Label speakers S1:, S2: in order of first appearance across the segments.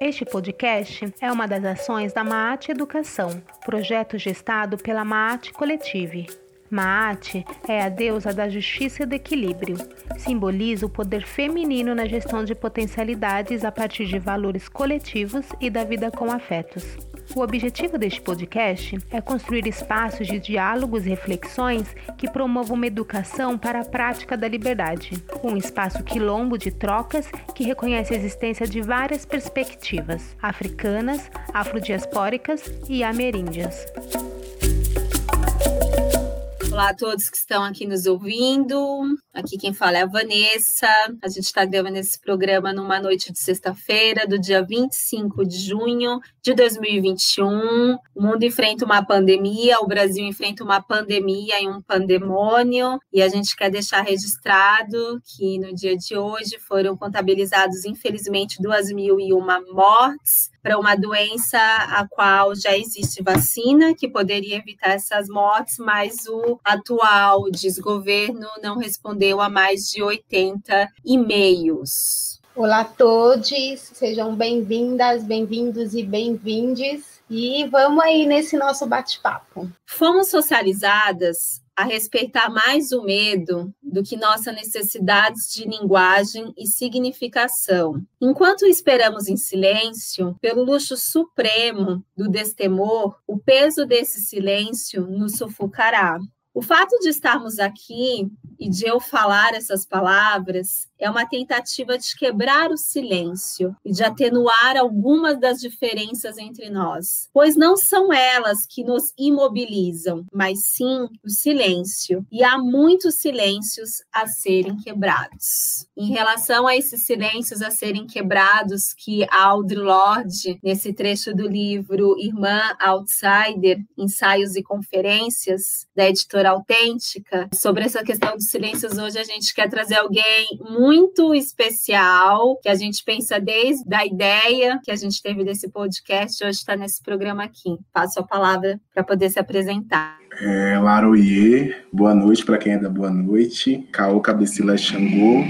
S1: Este podcast é uma das ações da Maat Educação, projeto gestado pela Maat Coletive. Maat é a deusa da justiça e do equilíbrio. Simboliza o poder feminino na gestão de potencialidades a partir de valores coletivos e da vida com afetos. O objetivo deste podcast é construir espaços de diálogos e reflexões que promovam uma educação para a prática da liberdade, um espaço quilombo de trocas que reconhece a existência de várias perspectivas africanas, afrodiaspóricas e ameríndias.
S2: Olá a todos que estão aqui nos ouvindo. Aqui quem fala é a Vanessa. A gente está gravando esse programa numa noite de sexta-feira, do dia 25 de junho de 2021. O mundo enfrenta uma pandemia, o Brasil enfrenta uma pandemia e um pandemônio, e a gente quer deixar registrado que no dia de hoje foram contabilizados, infelizmente, 2.001 mortes para uma doença a qual já existe vacina que poderia evitar essas mortes, mas o atual desgoverno não respondeu a mais de 80 e-mails.
S3: Olá a todos, sejam bem-vindas, bem-vindos e bem-vindes. E vamos aí nesse nosso bate-papo.
S2: Fomos socializadas a respeitar mais o medo do que nossas necessidades de linguagem e significação. Enquanto esperamos em silêncio, pelo luxo supremo do destemor, o peso desse silêncio nos sufocará. O fato de estarmos aqui e de eu falar essas palavras é uma tentativa de quebrar o silêncio e de atenuar algumas das diferenças entre nós, pois não são elas que nos imobilizam, mas sim o silêncio, e há muitos silêncios a serem quebrados. Em relação a esses silêncios a serem quebrados que Audre Lorde, nesse trecho do livro Irmã Outsider, Ensaios e Conferências, da editora Autêntica, sobre essa questão dos silêncios, hoje a gente quer trazer alguém muito especial, que a gente pensa desde a ideia que a gente teve desse podcast, hoje está nesse programa aqui. Passo a palavra para poder se apresentar.
S4: É, Laroie, boa noite para quem é da boa noite. Caô Cabecila Xangô,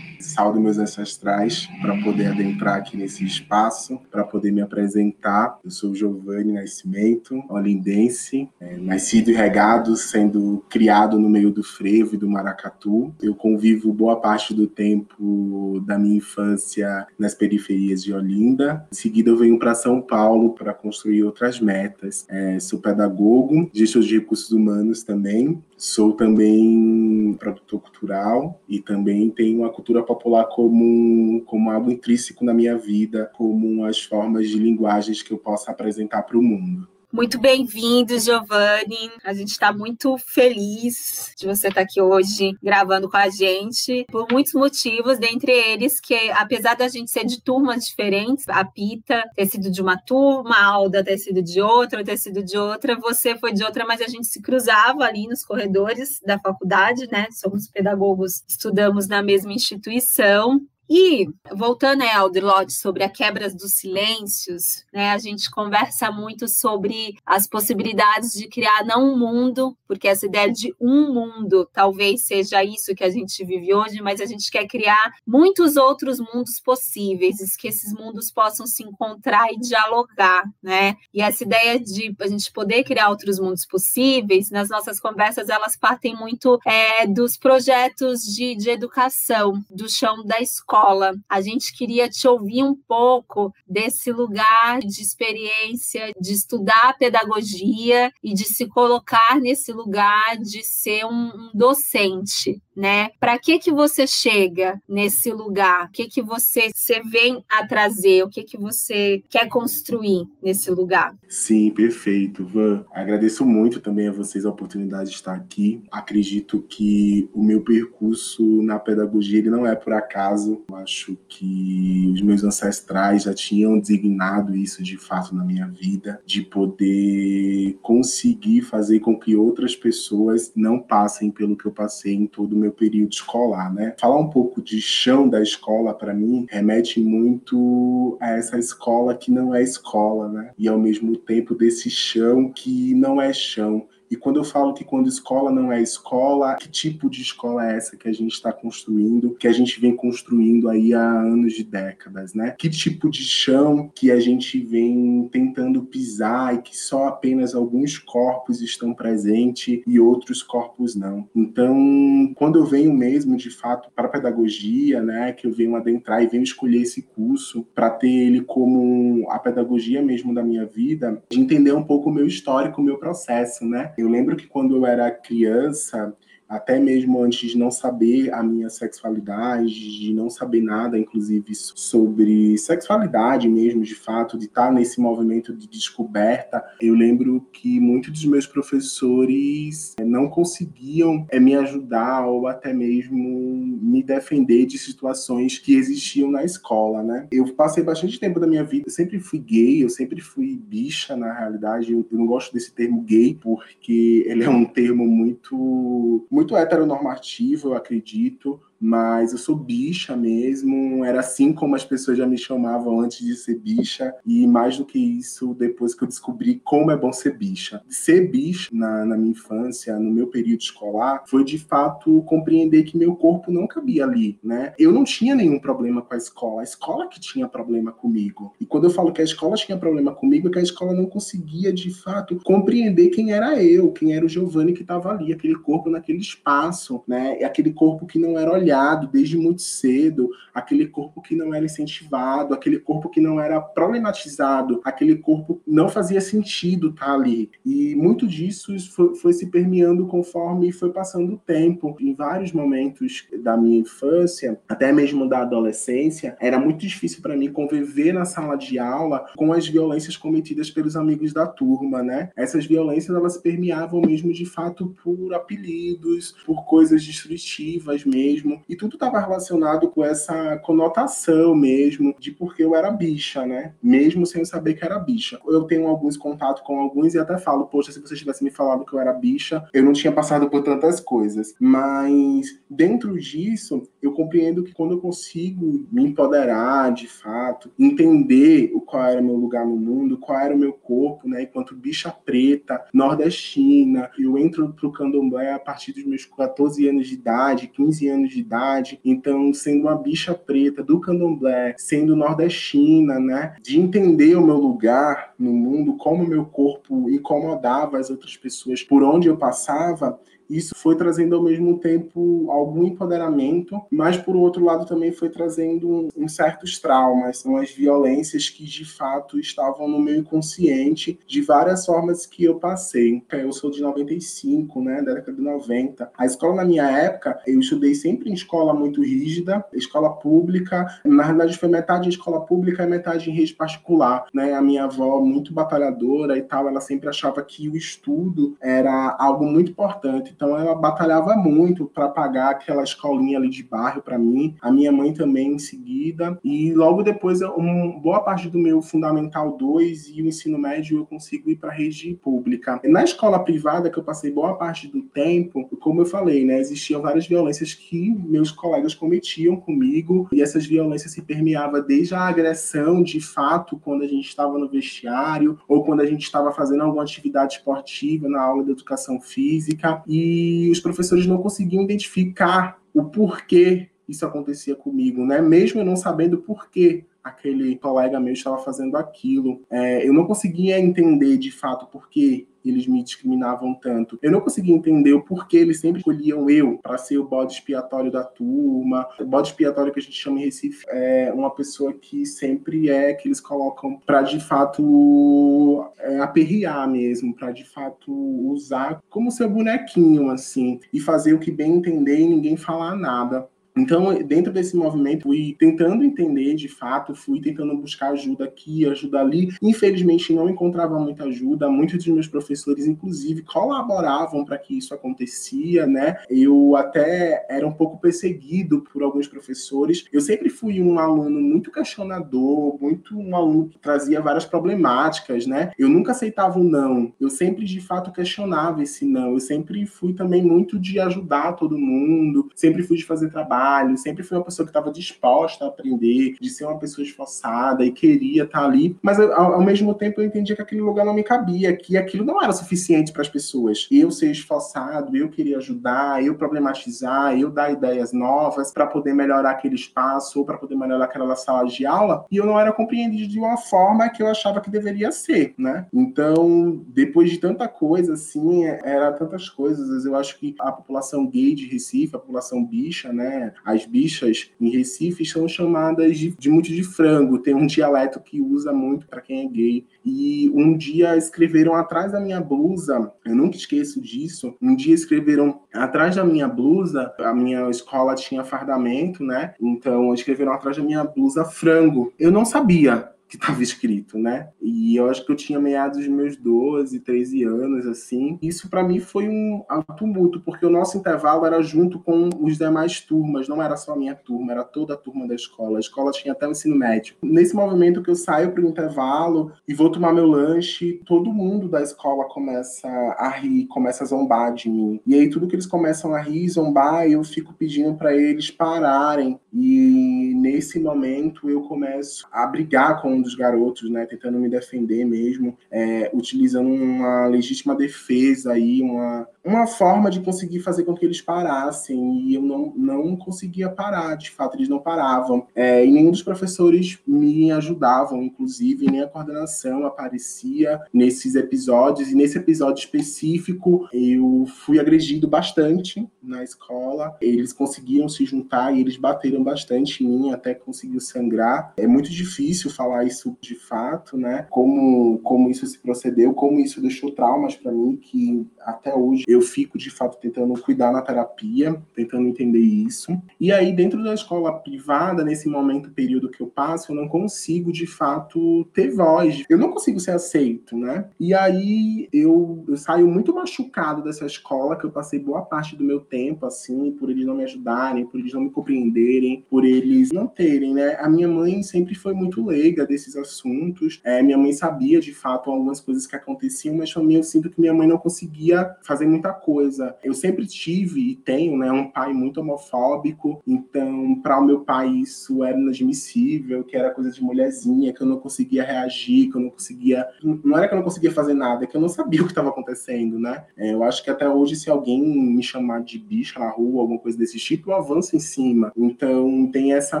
S4: Saldo meus ancestrais para poder adentrar aqui nesse espaço, para poder me apresentar. Eu sou Giovanni Nascimento, olindense, é, nascido e regado, sendo criado no meio do frevo e do maracatu. Eu convivo boa parte do tempo da minha infância nas periferias de Olinda. Em seguida, eu venho para São Paulo para construir outras metas. É, sou pedagogo, gestor de recursos humanos também, Sou também produtor cultural e também tenho a cultura popular como, como algo intrínseco na minha vida, como as formas de linguagens que eu possa apresentar para o mundo.
S2: Muito bem-vindo, Giovanni. A gente está muito feliz de você estar tá aqui hoje gravando com a gente, por muitos motivos, dentre eles que, apesar da gente ser de turmas diferentes, a Pita ter sido de uma turma, a Alda ter sido de outra, ter sido de outra, você foi de outra, mas a gente se cruzava ali nos corredores da faculdade, né? Somos pedagogos, estudamos na mesma instituição. E, voltando né, ao Lodge sobre a quebra dos silêncios, né, a gente conversa muito sobre as possibilidades de criar não um mundo, porque essa ideia de um mundo talvez seja isso que a gente vive hoje, mas a gente quer criar muitos outros mundos possíveis, que esses mundos possam se encontrar e dialogar, né? E essa ideia de a gente poder criar outros mundos possíveis, nas nossas conversas, elas partem muito é, dos projetos de, de educação, do chão da escola escola. A gente queria te ouvir um pouco desse lugar de experiência, de estudar pedagogia e de se colocar nesse lugar de ser um, um docente né? Para que que você chega nesse lugar? O que que você, você vem a trazer? O que que você quer construir nesse lugar?
S4: Sim, perfeito, Van. Agradeço muito também a vocês a oportunidade de estar aqui. Acredito que o meu percurso na pedagogia ele não é por acaso. Eu acho que os meus ancestrais já tinham designado isso de fato na minha vida, de poder conseguir fazer com que outras pessoas não passem pelo que eu passei em todo o meu meu período escolar, né? Falar um pouco de chão da escola para mim remete muito a essa escola que não é escola, né? E ao mesmo tempo desse chão que não é chão, E quando eu falo que quando escola não é escola, que tipo de escola é essa que a gente está construindo, que a gente vem construindo aí há anos de décadas, né? Que tipo de chão que a gente vem tentando pisar e que só apenas alguns corpos estão presentes e outros corpos não. Então, quando eu venho mesmo, de fato, para a pedagogia, né, que eu venho adentrar e venho escolher esse curso para ter ele como a pedagogia mesmo da minha vida, de entender um pouco o meu histórico, o meu processo, né? Eu lembro que quando eu era criança, até mesmo antes de não saber a minha sexualidade, de não saber nada, inclusive, sobre sexualidade mesmo, de fato, de estar nesse movimento de descoberta, eu lembro que muitos dos meus professores eh, não conseguiam eh, me ajudar ou até mesmo me defender de situações que existiam na escola, né? Eu passei bastante tempo da minha vida, eu sempre fui gay, eu sempre fui bicha, na realidade, eu não gosto desse termo gay, porque ele é um termo muito muito heteronormativo, eu acredito, mas eu sou bicha mesmo. Era assim como as pessoas já me chamavam antes de ser bicha, e mais do que isso, depois que eu descobri como é bom ser bicha. Ser bicha na, na minha infância, no meu período escolar, foi de fato compreender que meu corpo não cabia ali, né? Eu não tinha nenhum problema com a escola, a escola que tinha problema comigo. E quando eu falo que a escola tinha problema comigo, é que a escola não conseguia de fato compreender quem era eu, quem era o Giovanni que estava ali, aquele corpo naquele espaço, né? E aquele corpo que não era olhado desde muito cedo, aquele corpo que não era incentivado, aquele corpo que não era problematizado, aquele corpo não fazia sentido estar tá ali. E muito disso foi, foi se permeando conforme foi passando o tempo. Em vários momentos da minha infância, até mesmo da adolescência, era muito difícil para mim conviver na sala de aula com as violências cometidas pelos amigos da turma, né? Essas violências elas permeavam mesmo de fato por apelidos, por coisas destrutivas mesmo, e tudo estava relacionado com essa conotação mesmo de porque eu era bicha, né? Mesmo sem saber que era bicha. Eu tenho alguns contatos com alguns e até falo, poxa, se você tivesse me falado que eu era bicha, eu não tinha passado por tantas coisas. Mas dentro disso, eu compreendo que quando eu consigo me empoderar de fato, entender qual era o meu lugar no mundo, qual era o meu corpo, né? Enquanto bicha preta, nordestina, eu entro pro candomblé a partir dos meus 14 anos de idade, 15 anos de idade, então sendo uma bicha preta do candomblé, sendo nordestina, né, de entender o meu lugar no mundo, como meu corpo incomodava as outras pessoas por onde eu passava, isso foi trazendo ao mesmo tempo algum empoderamento, mas por outro lado também foi trazendo uns certos traumas, são as violências que de fato estavam no meu inconsciente de várias formas que eu passei. Eu sou de 95, né, da década de 90. A escola na minha época, eu estudei sempre em escola muito rígida, escola pública. Na realidade foi metade em escola pública e metade em rede particular, né? A minha avó muito batalhadora e tal, ela sempre achava que o estudo era algo muito importante então ela batalhava muito para pagar aquela escolinha ali de bairro para mim, a minha mãe também em seguida, e logo depois, uma boa parte do meu Fundamental 2 e o ensino médio eu consigo ir para a rede pública. Na escola privada, que eu passei boa parte do tempo, como eu falei, né, existiam várias violências que meus colegas cometiam comigo, e essas violências se permeavam desde a agressão de fato, quando a gente estava no vestiário, ou quando a gente estava fazendo alguma atividade esportiva na aula de educação física, e e os professores não conseguiam identificar o porquê isso acontecia comigo, né? Mesmo eu não sabendo por que aquele colega meu estava fazendo aquilo. É, eu não conseguia entender de fato por que eles me discriminavam tanto. Eu não conseguia entender o porquê eles sempre escolhiam eu para ser o bode expiatório da turma. O bode expiatório que a gente chama em Recife é uma pessoa que sempre é que eles colocam para de fato é, aperrear mesmo, para de fato usar como seu bonequinho assim e fazer o que bem entender e ninguém falar nada. Então, dentro desse movimento, fui tentando entender de fato, fui tentando buscar ajuda aqui, ajuda ali. Infelizmente, não encontrava muita ajuda. Muitos dos meus professores, inclusive, colaboravam para que isso acontecia, né? Eu até era um pouco perseguido por alguns professores. Eu sempre fui um aluno muito questionador, muito um aluno que trazia várias problemáticas, né? Eu nunca aceitava o um não. Eu sempre, de fato, questionava esse não. Eu sempre fui também muito de ajudar todo mundo, sempre fui de fazer trabalho trabalho, sempre fui uma pessoa que estava disposta a aprender, de ser uma pessoa esforçada e queria estar ali, mas ao, ao mesmo tempo eu entendia que aquele lugar não me cabia, que aquilo não era suficiente para as pessoas. Eu ser esforçado, eu queria ajudar, eu problematizar, eu dar ideias novas para poder melhorar aquele espaço ou para poder melhorar aquela sala de aula, e eu não era compreendido de uma forma que eu achava que deveria ser, né? Então, depois de tanta coisa, assim, era tantas coisas, eu acho que a população gay de Recife, a população bicha, né? As bichas em Recife são chamadas de, de muito de frango, tem um dialeto que usa muito para quem é gay. E um dia escreveram atrás da minha blusa, eu nunca esqueço disso, um dia escreveram atrás da minha blusa, a minha escola tinha fardamento, né? Então escreveram atrás da minha blusa frango. Eu não sabia que estava escrito, né? E eu acho que eu tinha meados dos meus 12, 13 anos, assim. Isso para mim foi um, um tumulto, porque o nosso intervalo era junto com os demais turmas, não era só a minha turma, era toda a turma da escola. A escola tinha até o ensino médio. Nesse movimento que eu saio para o intervalo e vou tomar meu lanche, todo mundo da escola começa a rir, começa a zombar de mim. E aí tudo que eles começam a rir, zombar, eu fico pedindo para eles pararem. E nesse momento eu começo a brigar com um dos garotos, né, tentando me defender mesmo, é, utilizando uma legítima defesa aí, uma, uma forma de conseguir fazer com que eles parassem, e eu não, não conseguia parar, de fato, eles não paravam. É, e nenhum dos professores me ajudavam, inclusive, nem a coordenação aparecia nesses episódios, e nesse episódio específico eu fui agredido bastante na escola, eles conseguiam se juntar e eles bateram bastante em mim até conseguiu sangrar. É muito difícil falar isso de fato, né? Como, como isso se procedeu, como isso deixou traumas para mim que até hoje eu fico de fato tentando cuidar na terapia, tentando entender isso. E aí dentro da escola privada, nesse momento, período que eu passo, eu não consigo de fato ter voz. Eu não consigo ser aceito, né? E aí eu, eu saio muito machucado dessa escola que eu passei boa parte do meu tempo assim, por eles não me ajudarem, por eles não me compreenderem, por eles não terem, né? A minha mãe sempre foi muito leiga desses assuntos. É, minha mãe sabia de fato algumas coisas que aconteciam, mas também eu sinto que minha mãe não conseguia fazer muita coisa. Eu sempre tive e tenho, né, um pai muito homofóbico, então para o meu pai isso era inadmissível, que era coisa de mulherzinha, que eu não conseguia reagir, que eu não conseguia, não era que eu não conseguia fazer nada, é que eu não sabia o que estava acontecendo, né? É, eu acho que até hoje se alguém me chamar de bicha na rua, alguma coisa desse tipo, eu avanço em cima. Então tem essa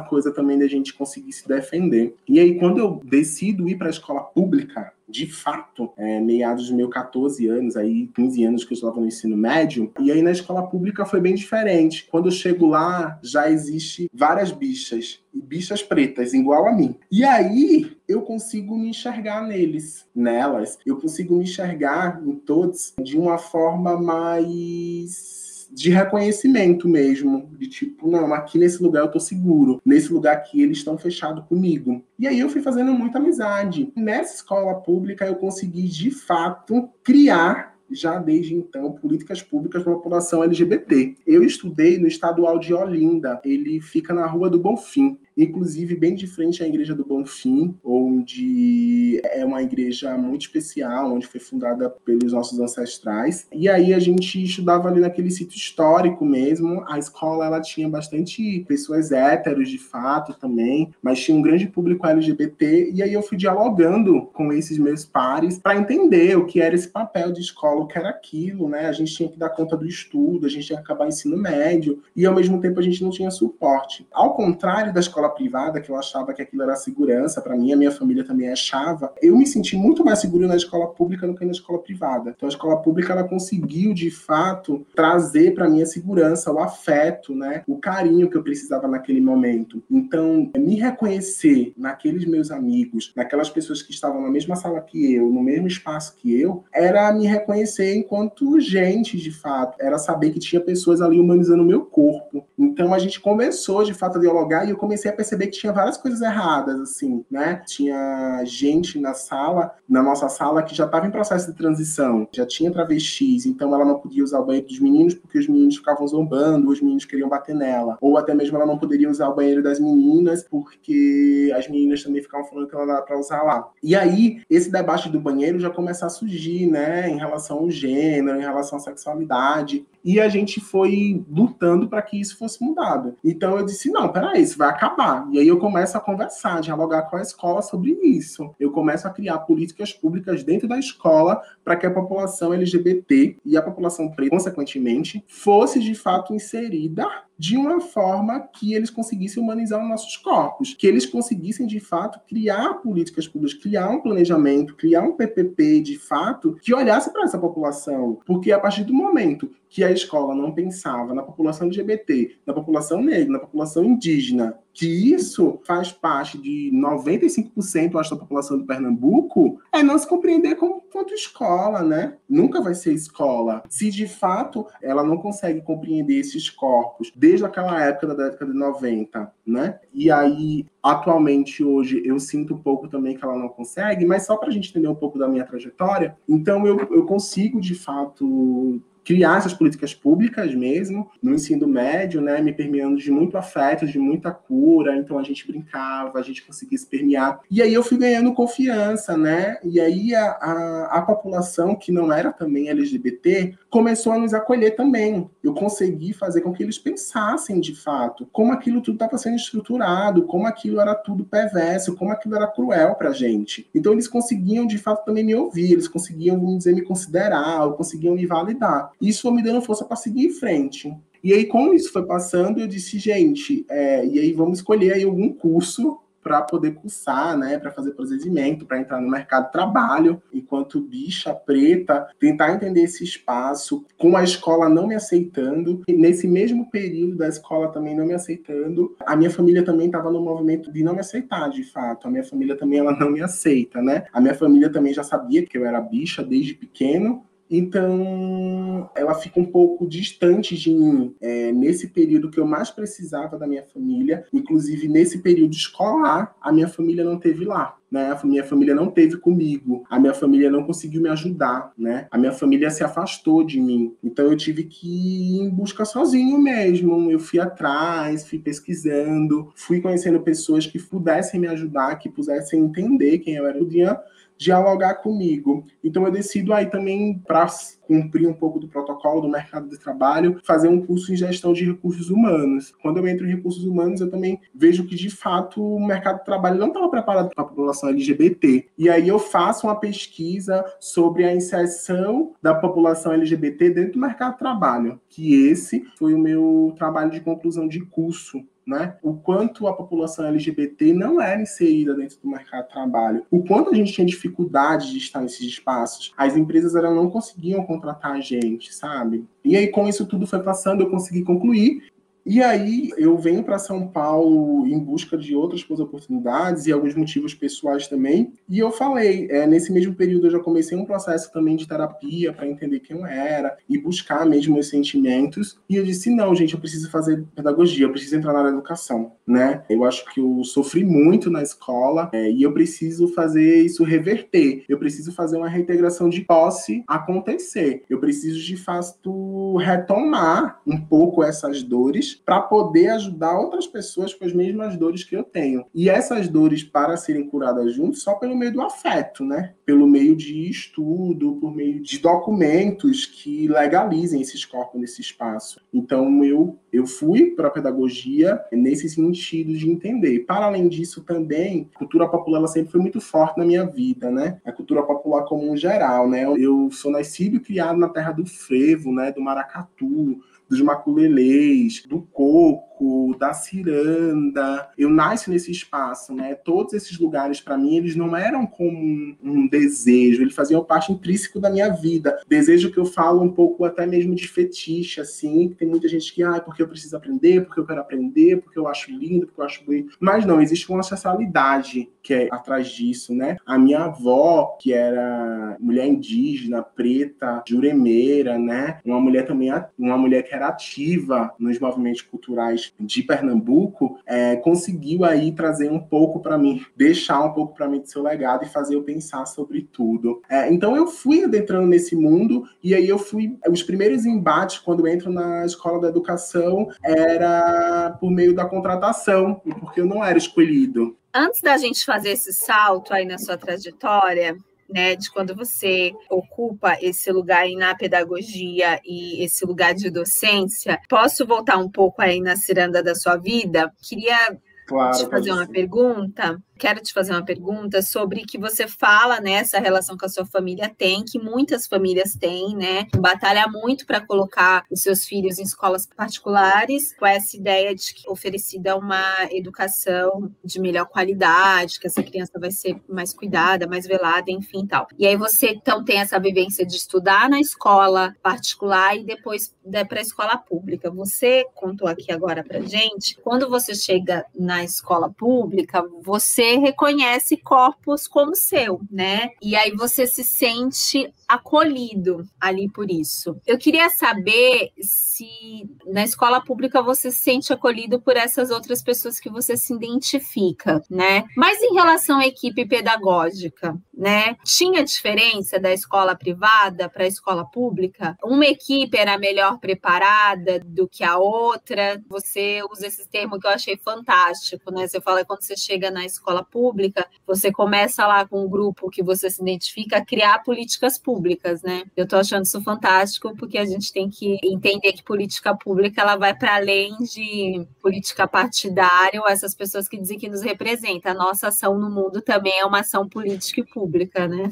S4: coisa também da gente conseguir se defender. E aí quando eu decido ir para a escola pública, de fato, é, meados de meus 14 anos, aí 15 anos que eu estava no ensino médio, e aí na escola pública foi bem diferente. Quando eu chego lá, já existe várias bichas, e bichas pretas, igual a mim. E aí eu consigo me enxergar neles, nelas, eu consigo me enxergar em todos de uma forma mais de reconhecimento mesmo, de tipo, não, aqui nesse lugar eu tô seguro, nesse lugar aqui eles estão fechados comigo. E aí eu fui fazendo muita amizade. Nessa escola pública eu consegui de fato criar já desde então políticas públicas para a população LGBT. Eu estudei no estadual de Olinda, ele fica na Rua do Bonfim inclusive bem de frente à Igreja do Bonfim, onde é uma igreja muito especial, onde foi fundada pelos nossos ancestrais. E aí a gente estudava ali naquele sítio histórico mesmo. A escola ela tinha bastante pessoas héteros de fato também, mas tinha um grande público LGBT. E aí eu fui dialogando com esses meus pares para entender o que era esse papel de escola, o que era aquilo, né? A gente tinha que dar conta do estudo, a gente tinha que acabar ensino médio e ao mesmo tempo a gente não tinha suporte. Ao contrário da escola escola privada, que eu achava que aquilo era segurança, para mim, a minha família também achava, eu me senti muito mais seguro na escola pública do que na escola privada. Então, a escola pública, ela conseguiu, de fato, trazer para mim a segurança, o afeto, né, o carinho que eu precisava naquele momento. Então, me reconhecer naqueles meus amigos, naquelas pessoas que estavam na mesma sala que eu, no mesmo espaço que eu, era me reconhecer enquanto gente, de fato. Era saber que tinha pessoas ali humanizando o meu corpo. Então, a gente começou, de fato, a dialogar e eu comecei a perceber que tinha várias coisas erradas, assim, né? Tinha gente na sala, na nossa sala, que já estava em processo de transição, já tinha travestis, então ela não podia usar o banheiro dos meninos porque os meninos ficavam zombando, os meninos queriam bater nela. Ou até mesmo ela não poderia usar o banheiro das meninas porque as meninas também ficavam falando que ela dava para usar lá. E aí, esse debate do banheiro já começa a surgir, né, em relação ao gênero, em relação à sexualidade. E a gente foi lutando para que isso fosse mudado. Então eu disse: não, peraí, isso vai acabar. E aí eu começo a conversar, dialogar com a escola sobre isso. Eu começo a criar políticas públicas dentro da escola para que a população LGBT e a população preta, consequentemente, fosse de fato inserida de uma forma que eles conseguissem humanizar os nossos corpos, que eles conseguissem de fato criar políticas públicas, criar um planejamento, criar um PPP de fato que olhasse para essa população, porque a partir do momento que a escola não pensava na população LGBT, na população negra, na população indígena, que isso faz parte de 95% acho, da população de Pernambuco, é não se compreender como quanto escola, né? Nunca vai ser escola. Se de fato ela não consegue compreender esses corpos desde aquela época da década de 90, né? E aí, atualmente, hoje, eu sinto um pouco também que ela não consegue, mas só para a gente entender um pouco da minha trajetória, então eu, eu consigo, de fato, criar essas políticas públicas mesmo, no ensino médio, né, me permeando de muito afeto, de muita cura, então a gente brincava, a gente conseguia se permear. E aí eu fui ganhando confiança, né, e aí a, a, a população que não era também LGBT começou a nos acolher também. Eu consegui fazer com que eles pensassem de fato como aquilo tudo estava sendo estruturado, como aquilo era tudo perverso, como aquilo era cruel para gente. Então eles conseguiam de fato também me ouvir, eles conseguiam, vamos dizer, me considerar, ou conseguiam me validar. Isso foi me dando força para seguir em frente. E aí, como isso foi passando, eu disse, gente, é, e aí vamos escolher aí algum curso para poder cursar, né, para fazer procedimento, para entrar no mercado de trabalho, enquanto bicha preta, tentar entender esse espaço, com a escola não me aceitando, e nesse mesmo período da escola também não me aceitando, a minha família também estava no movimento de não me aceitar, de fato. A minha família também ela não me aceita, né? A minha família também já sabia que eu era bicha desde pequeno, então, ela fica um pouco distante de mim é, nesse período que eu mais precisava da minha família. Inclusive, nesse período escolar, a minha família não teve lá. Né? A minha família não teve comigo, a minha família não conseguiu me ajudar, né? A minha família se afastou de mim, então eu tive que ir em busca sozinho mesmo. Eu fui atrás, fui pesquisando, fui conhecendo pessoas que pudessem me ajudar, que pudessem entender quem eu era. Podia dialogar comigo. Então eu decido aí também para cumprir um pouco do protocolo do mercado de trabalho, fazer um curso em gestão de recursos humanos. Quando eu entro em recursos humanos, eu também vejo que de fato o mercado de trabalho não estava preparado para a população LGBT. E aí eu faço uma pesquisa sobre a inserção da população LGBT dentro do mercado de trabalho, que esse foi o meu trabalho de conclusão de curso né? O quanto a população LGBT não era inserida dentro do mercado de trabalho, o quanto a gente tinha dificuldade de estar nesses espaços. As empresas elas não conseguiam contratar a gente, sabe? E aí, com isso tudo foi passando, eu consegui concluir e aí eu venho para São Paulo em busca de outras oportunidades e alguns motivos pessoais também. E eu falei, é, nesse mesmo período eu já comecei um processo também de terapia para entender quem eu era e buscar mesmo meus sentimentos. E eu disse, não, gente, eu preciso fazer pedagogia, eu preciso entrar na educação, né? Eu acho que eu sofri muito na escola é, e eu preciso fazer isso reverter. Eu preciso fazer uma reintegração de posse acontecer. Eu preciso de fato retomar um pouco essas dores para poder ajudar outras pessoas com as mesmas dores que eu tenho. E essas dores, para serem curadas juntos, só pelo meio do afeto, né? Pelo meio de estudo, por meio de documentos que legalizem esses corpos nesse espaço. Então, eu, eu fui para a pedagogia nesse sentido de entender. Para além disso, também, a cultura popular sempre foi muito forte na minha vida, né? A cultura popular como um geral, né? Eu sou nascido e criado na terra do frevo, né? Do maracatu, dos maculelês, do coco, da ciranda. Eu nasci nesse espaço, né? Todos esses lugares, para mim, eles não eram como um, um, desejo, eles faziam parte intrínseco da minha vida. Desejo que eu falo um pouco até mesmo de fetiche, assim, que tem muita gente que, ah, porque eu preciso aprender, porque eu quero aprender, porque eu acho lindo, porque eu acho bonito. Mas não, existe uma ancestralidade que é atrás disso, né? A minha avó, que era mulher indígena, preta, juremeira, né? Uma mulher também, uma mulher que interativa nos movimentos culturais de Pernambuco, é, conseguiu aí trazer um pouco para mim, deixar um pouco para mim do seu legado e fazer eu pensar sobre tudo. É, então eu fui adentrando nesse mundo e aí eu fui. Os primeiros embates quando entro na escola da educação era por meio da contratação, porque eu não era escolhido.
S2: Antes da gente fazer esse salto aí na sua trajetória, né, de quando você ocupa esse lugar aí na pedagogia e esse lugar de docência. Posso voltar um pouco aí na ciranda da sua vida? Queria claro, te fazer uma pergunta quero te fazer uma pergunta sobre que você fala, né, essa relação que a sua família tem, que muitas famílias têm, né, batalha muito para colocar os seus filhos em escolas particulares, com essa ideia de que oferecida uma educação de melhor qualidade, que essa criança vai ser mais cuidada, mais velada, enfim, tal. E aí você então tem essa vivência de estudar na escola particular e depois né, para a escola pública. Você contou aqui agora para gente, quando você chega na escola pública, você reconhece corpos como seu, né? E aí você se sente acolhido ali por isso. Eu queria saber se na escola pública você se sente acolhido por essas outras pessoas que você se identifica, né? Mas em relação à equipe pedagógica, né? Tinha diferença da escola privada para a escola pública? Uma equipe era melhor preparada do que a outra? Você usa esse termo que eu achei fantástico, né? Você fala quando você chega na escola pública, você começa lá com um grupo que você se identifica a criar políticas públicas né? Eu estou achando isso fantástico porque a gente tem que entender que política pública ela vai para além de política partidária ou essas pessoas que dizem que nos representa. A nossa ação no mundo também é uma ação política e pública, né?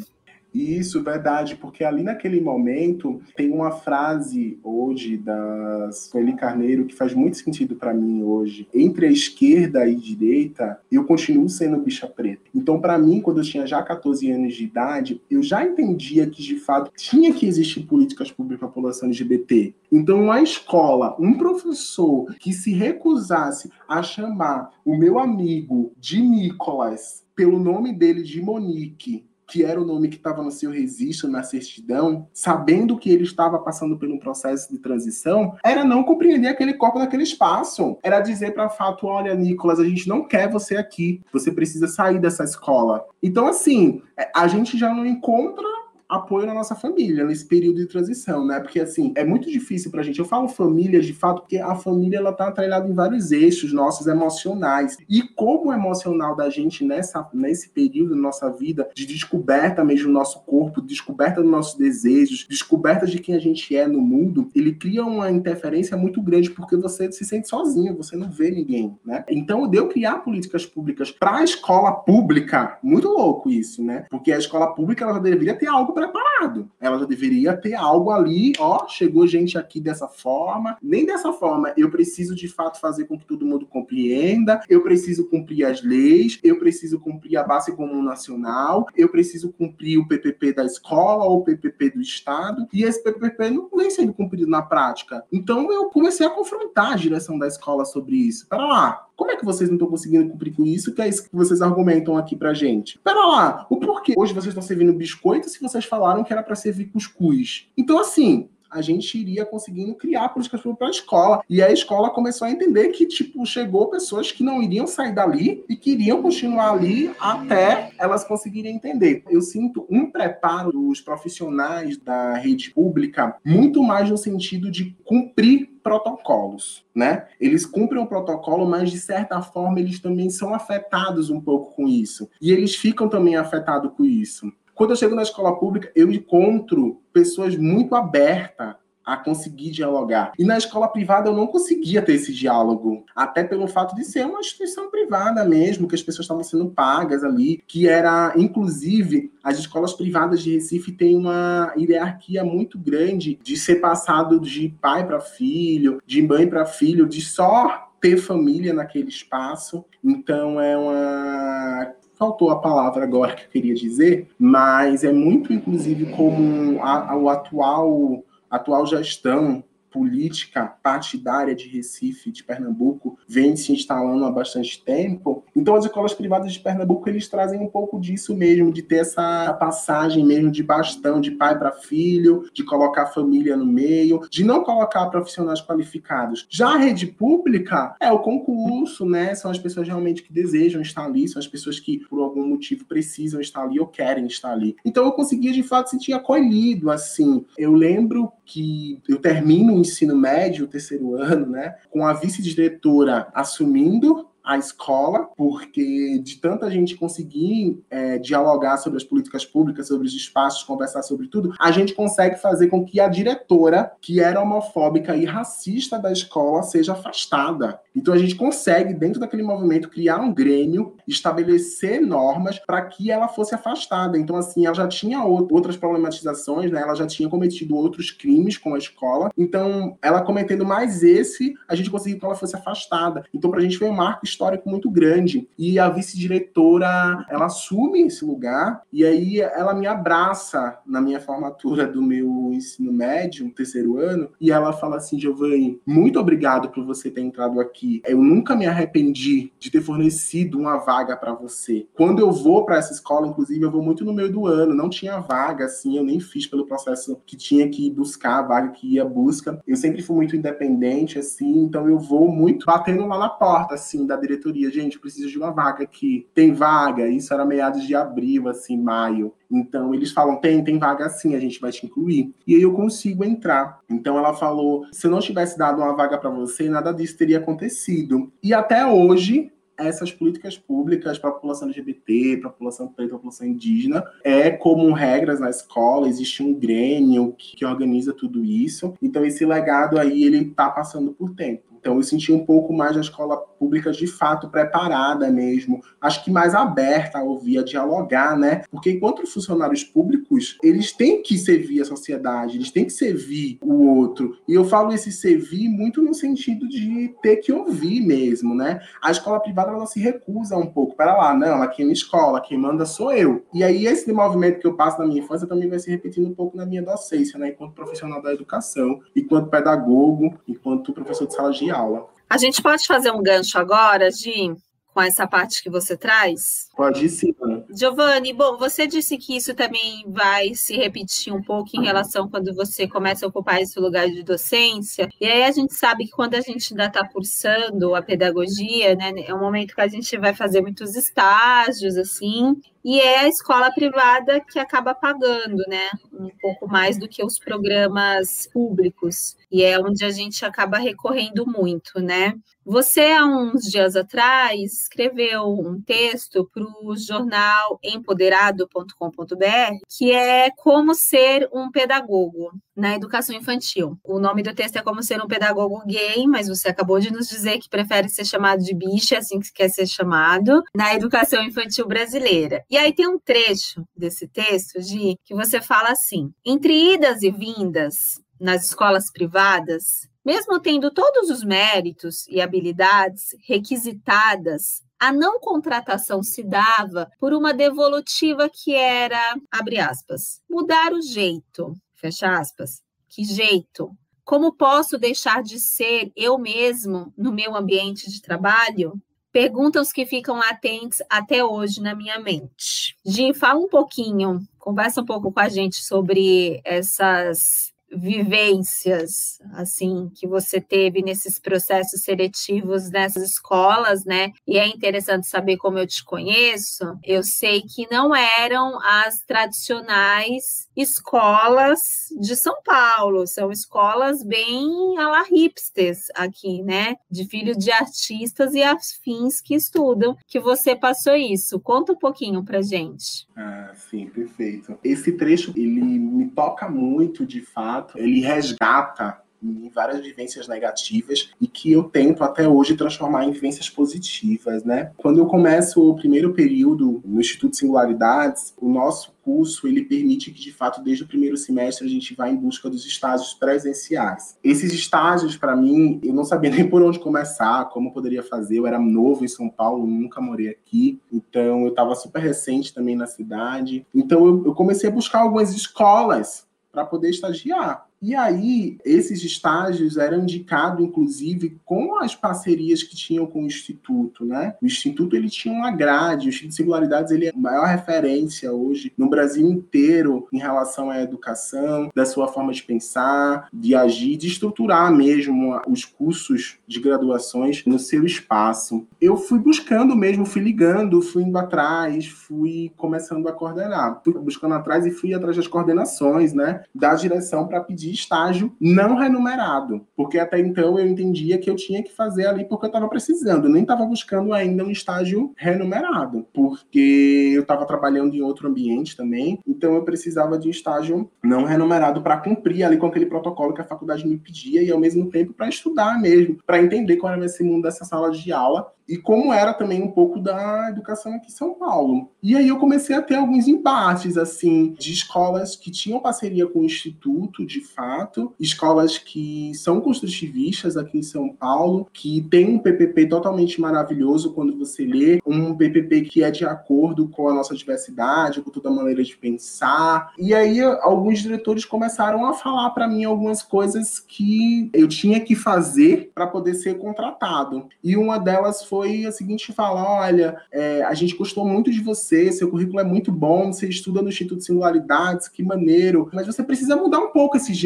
S4: Isso, verdade, porque ali naquele momento tem uma frase hoje da Sueli Carneiro que faz muito sentido para mim hoje. Entre a esquerda e a direita, eu continuo sendo bicha preta. Então, para mim, quando eu tinha já 14 anos de idade, eu já entendia que de fato tinha que existir políticas públicas para a população LGBT. Então, a escola, um professor que se recusasse a chamar o meu amigo de Nicolas pelo nome dele de Monique que era o nome que estava no seu registro, na certidão, sabendo que ele estava passando por um processo de transição, era não compreender aquele corpo naquele espaço. Era dizer para fato: olha, Nicolas, a gente não quer você aqui, você precisa sair dessa escola. Então, assim, é, a gente já não encontra apoio na nossa família nesse período de transição, né? Porque assim, é muito difícil pra gente. Eu falo família de fato porque a família ela tá atrelada em vários eixos nossos emocionais. E como o emocional da gente nessa nesse período da nossa vida de descoberta mesmo do nosso corpo, descoberta dos nossos desejos, descoberta de quem a gente é no mundo, ele cria uma interferência muito grande porque você se sente sozinho, você não vê ninguém, né? Então, de eu criar políticas públicas para a escola pública, muito louco isso, né? Porque a escola pública ela deveria ter algo preparado. Ela já deveria ter algo ali, ó, chegou gente aqui dessa forma, nem dessa forma. Eu preciso de fato fazer com que todo mundo compreenda, eu preciso cumprir as leis, eu preciso cumprir a base comum nacional, eu preciso cumprir o PPP da escola ou o PPP do estado, e esse PPP não vem sendo cumprido na prática. Então eu comecei a confrontar a direção da escola sobre isso. Para lá, como é que vocês não estão conseguindo cumprir com isso? Que é isso que vocês argumentam aqui pra gente. Pera lá, o porquê hoje vocês estão servindo biscoito se vocês falaram que era para servir cuscuz? Então, assim, a gente iria conseguindo criar políticas públicas para a escola. E a escola começou a entender que, tipo, chegou pessoas que não iriam sair dali e queriam continuar ali até elas conseguirem entender. Eu sinto um preparo dos profissionais da rede pública muito mais no sentido de cumprir protocolos, né? Eles cumprem o protocolo, mas de certa forma eles também são afetados um pouco com isso. E eles ficam também afetados com isso. Quando eu chego na escola pública, eu encontro pessoas muito abertas a conseguir dialogar. E na escola privada eu não conseguia ter esse diálogo, até pelo fato de ser uma instituição privada mesmo, que as pessoas estavam sendo pagas ali, que era, inclusive, as escolas privadas de Recife têm uma hierarquia muito grande de ser passado de pai para filho, de mãe para filho, de só ter família naquele espaço. Então é uma faltou a palavra agora que eu queria dizer, mas é muito inclusive como a, a, o atual atual gestão política partidária de Recife, de Pernambuco, vem se instalando há bastante tempo. Então, as escolas privadas de Pernambuco, eles trazem um pouco disso mesmo, de ter essa passagem mesmo de bastão, de pai para filho, de colocar a família no meio, de não colocar profissionais qualificados. Já a rede pública é o concurso, né? São as pessoas realmente que desejam estar ali, são as pessoas que, por algum motivo, precisam estar ali ou querem estar ali. Então, eu conseguia, de fato, sentir acolhido, assim. Eu lembro que eu termino o ensino médio, o terceiro ano, né, com a vice-diretora assumindo a escola, porque de tanta gente conseguir é, dialogar sobre as políticas públicas, sobre os espaços, conversar sobre tudo, a gente consegue fazer com que a diretora, que era homofóbica e racista da escola, seja afastada. Então a gente consegue, dentro daquele movimento, criar um grêmio, estabelecer normas para que ela fosse afastada. Então, assim, ela já tinha outras problematizações, né? ela já tinha cometido outros crimes com a escola. Então, ela cometendo mais esse, a gente conseguiu que ela fosse afastada. Então, para a gente foi um marco histórico muito grande. E a vice-diretora, ela assume esse lugar e aí ela me abraça na minha formatura do meu ensino médio, terceiro ano, e ela fala assim, Giovanni, muito obrigado por você ter entrado aqui. Eu nunca me arrependi de ter fornecido uma vaga para você. Quando eu vou para essa escola, inclusive, eu vou muito no meio do ano, não tinha vaga, assim, eu nem fiz pelo processo que tinha que buscar a vaga, que ia busca. Eu sempre fui muito independente, assim, então eu vou muito batendo lá na porta, assim, da diretoria, gente, preciso de uma vaga aqui. Tem vaga? Isso era meados de abril, assim, maio. Então eles falam: tem, tem vaga sim, a gente vai te incluir. E aí eu consigo entrar. Então ela falou: se eu não tivesse dado uma vaga para você, nada disso teria acontecido. E até hoje, essas políticas públicas para a população LGBT, para a população preta, para a população indígena, é como regras na escola, existe um grêmio que, que organiza tudo isso. Então esse legado aí ele está passando por tempo. Então eu senti um pouco mais da escola pública de fato preparada mesmo, acho que mais aberta a ouvir, a dialogar, né? Porque enquanto funcionários públicos, eles têm que servir a sociedade, eles têm que servir o outro. E eu falo esse servir muito no sentido de ter que ouvir mesmo, né? A escola privada ela se recusa um pouco. Para lá, não, aqui é minha escola, quem manda sou eu. E aí esse movimento que eu passo na minha infância também vai se repetindo um pouco na minha docência, né? Enquanto profissional da educação, enquanto pedagogo, enquanto professor de sala de aula.
S2: A gente pode fazer um gancho agora, Gi, com essa parte que você traz?
S4: Pode sim.
S2: Giovanni, bom, você disse que isso também vai se repetir um pouco em relação quando você começa a ocupar esse lugar de docência. E aí a gente sabe que quando a gente ainda está cursando a pedagogia, né, é um momento que a gente vai fazer muitos estágios, assim, e é a escola privada que acaba pagando, né, um pouco mais do que os programas públicos. E é onde a gente acaba recorrendo muito, né? Você, há uns dias atrás, escreveu um texto para o jornal empoderado.com.br, que é Como Ser um Pedagogo na Educação Infantil. O nome do texto é Como Ser um Pedagogo Gay, mas você acabou de nos dizer que prefere ser chamado de bicha, é assim que quer ser chamado, na educação infantil brasileira. E aí tem um trecho desse texto, de que você fala assim: entre idas e vindas nas escolas privadas, mesmo tendo todos os méritos e habilidades requisitadas a não contratação se dava por uma devolutiva que era, abre aspas, mudar o jeito, fecha aspas. Que jeito? Como posso deixar de ser eu mesmo no meu ambiente de trabalho? Perguntas que ficam latentes até hoje na minha mente. Gi, fala um pouquinho, conversa um pouco com a gente sobre essas vivências assim que você teve nesses processos seletivos nessas escolas, né? E é interessante saber como eu te conheço. Eu sei que não eram as tradicionais escolas de São Paulo, são escolas bem a la hipsters aqui, né? De filhos de artistas e afins que estudam, que você passou isso. Conta um pouquinho pra gente.
S4: Ah, sim, perfeito. Esse trecho ele me toca muito de fato ele resgata em várias vivências negativas e que eu tento até hoje transformar em vivências positivas, né? Quando eu começo o primeiro período no Instituto Singularidades, o nosso curso ele permite que de fato desde o primeiro semestre a gente vá em busca dos estágios presenciais. Esses estágios para mim, eu não sabia nem por onde começar, como poderia fazer. Eu era novo em São Paulo, nunca morei aqui, então eu estava super recente também na cidade. Então eu, eu comecei a buscar algumas escolas para poder estagiar. E aí, esses estágios eram indicados, inclusive, com as parcerias que tinham com o Instituto, né? O Instituto, ele tinha uma grade, o Instituto de Singularidades, ele é a maior referência hoje no Brasil inteiro em relação à educação, da sua forma de pensar, de agir, de estruturar mesmo os cursos de graduações no seu espaço. Eu fui buscando mesmo, fui ligando, fui indo atrás, fui começando a coordenar. Fui buscando atrás e fui atrás das coordenações, né? Da direção para pedir estágio não remunerado, porque até então eu entendia que eu tinha que fazer ali porque eu estava precisando, eu nem estava buscando ainda um estágio remunerado, porque eu estava trabalhando em outro ambiente também, então eu precisava de um estágio não remunerado para cumprir ali com aquele protocolo que a faculdade me pedia e ao mesmo tempo para estudar mesmo, para entender qual era esse mundo dessa sala de aula e como era também um pouco da educação aqui em São Paulo. E aí eu comecei a ter alguns embates, assim, de escolas que tinham parceria com o Instituto, de fato, escolas que são construtivistas aqui em São Paulo, que tem um PPP totalmente maravilhoso quando você lê, um PPP que é de acordo com a nossa diversidade, com toda a maneira de pensar. E aí alguns diretores começaram a falar para mim algumas coisas que eu tinha que fazer para poder ser contratado. E uma delas foi a seguinte fala: olha, é, a gente gostou muito de você, seu currículo é muito bom, você estuda no Instituto de Singularidades, que maneiro, mas você precisa mudar um pouco esse jeito.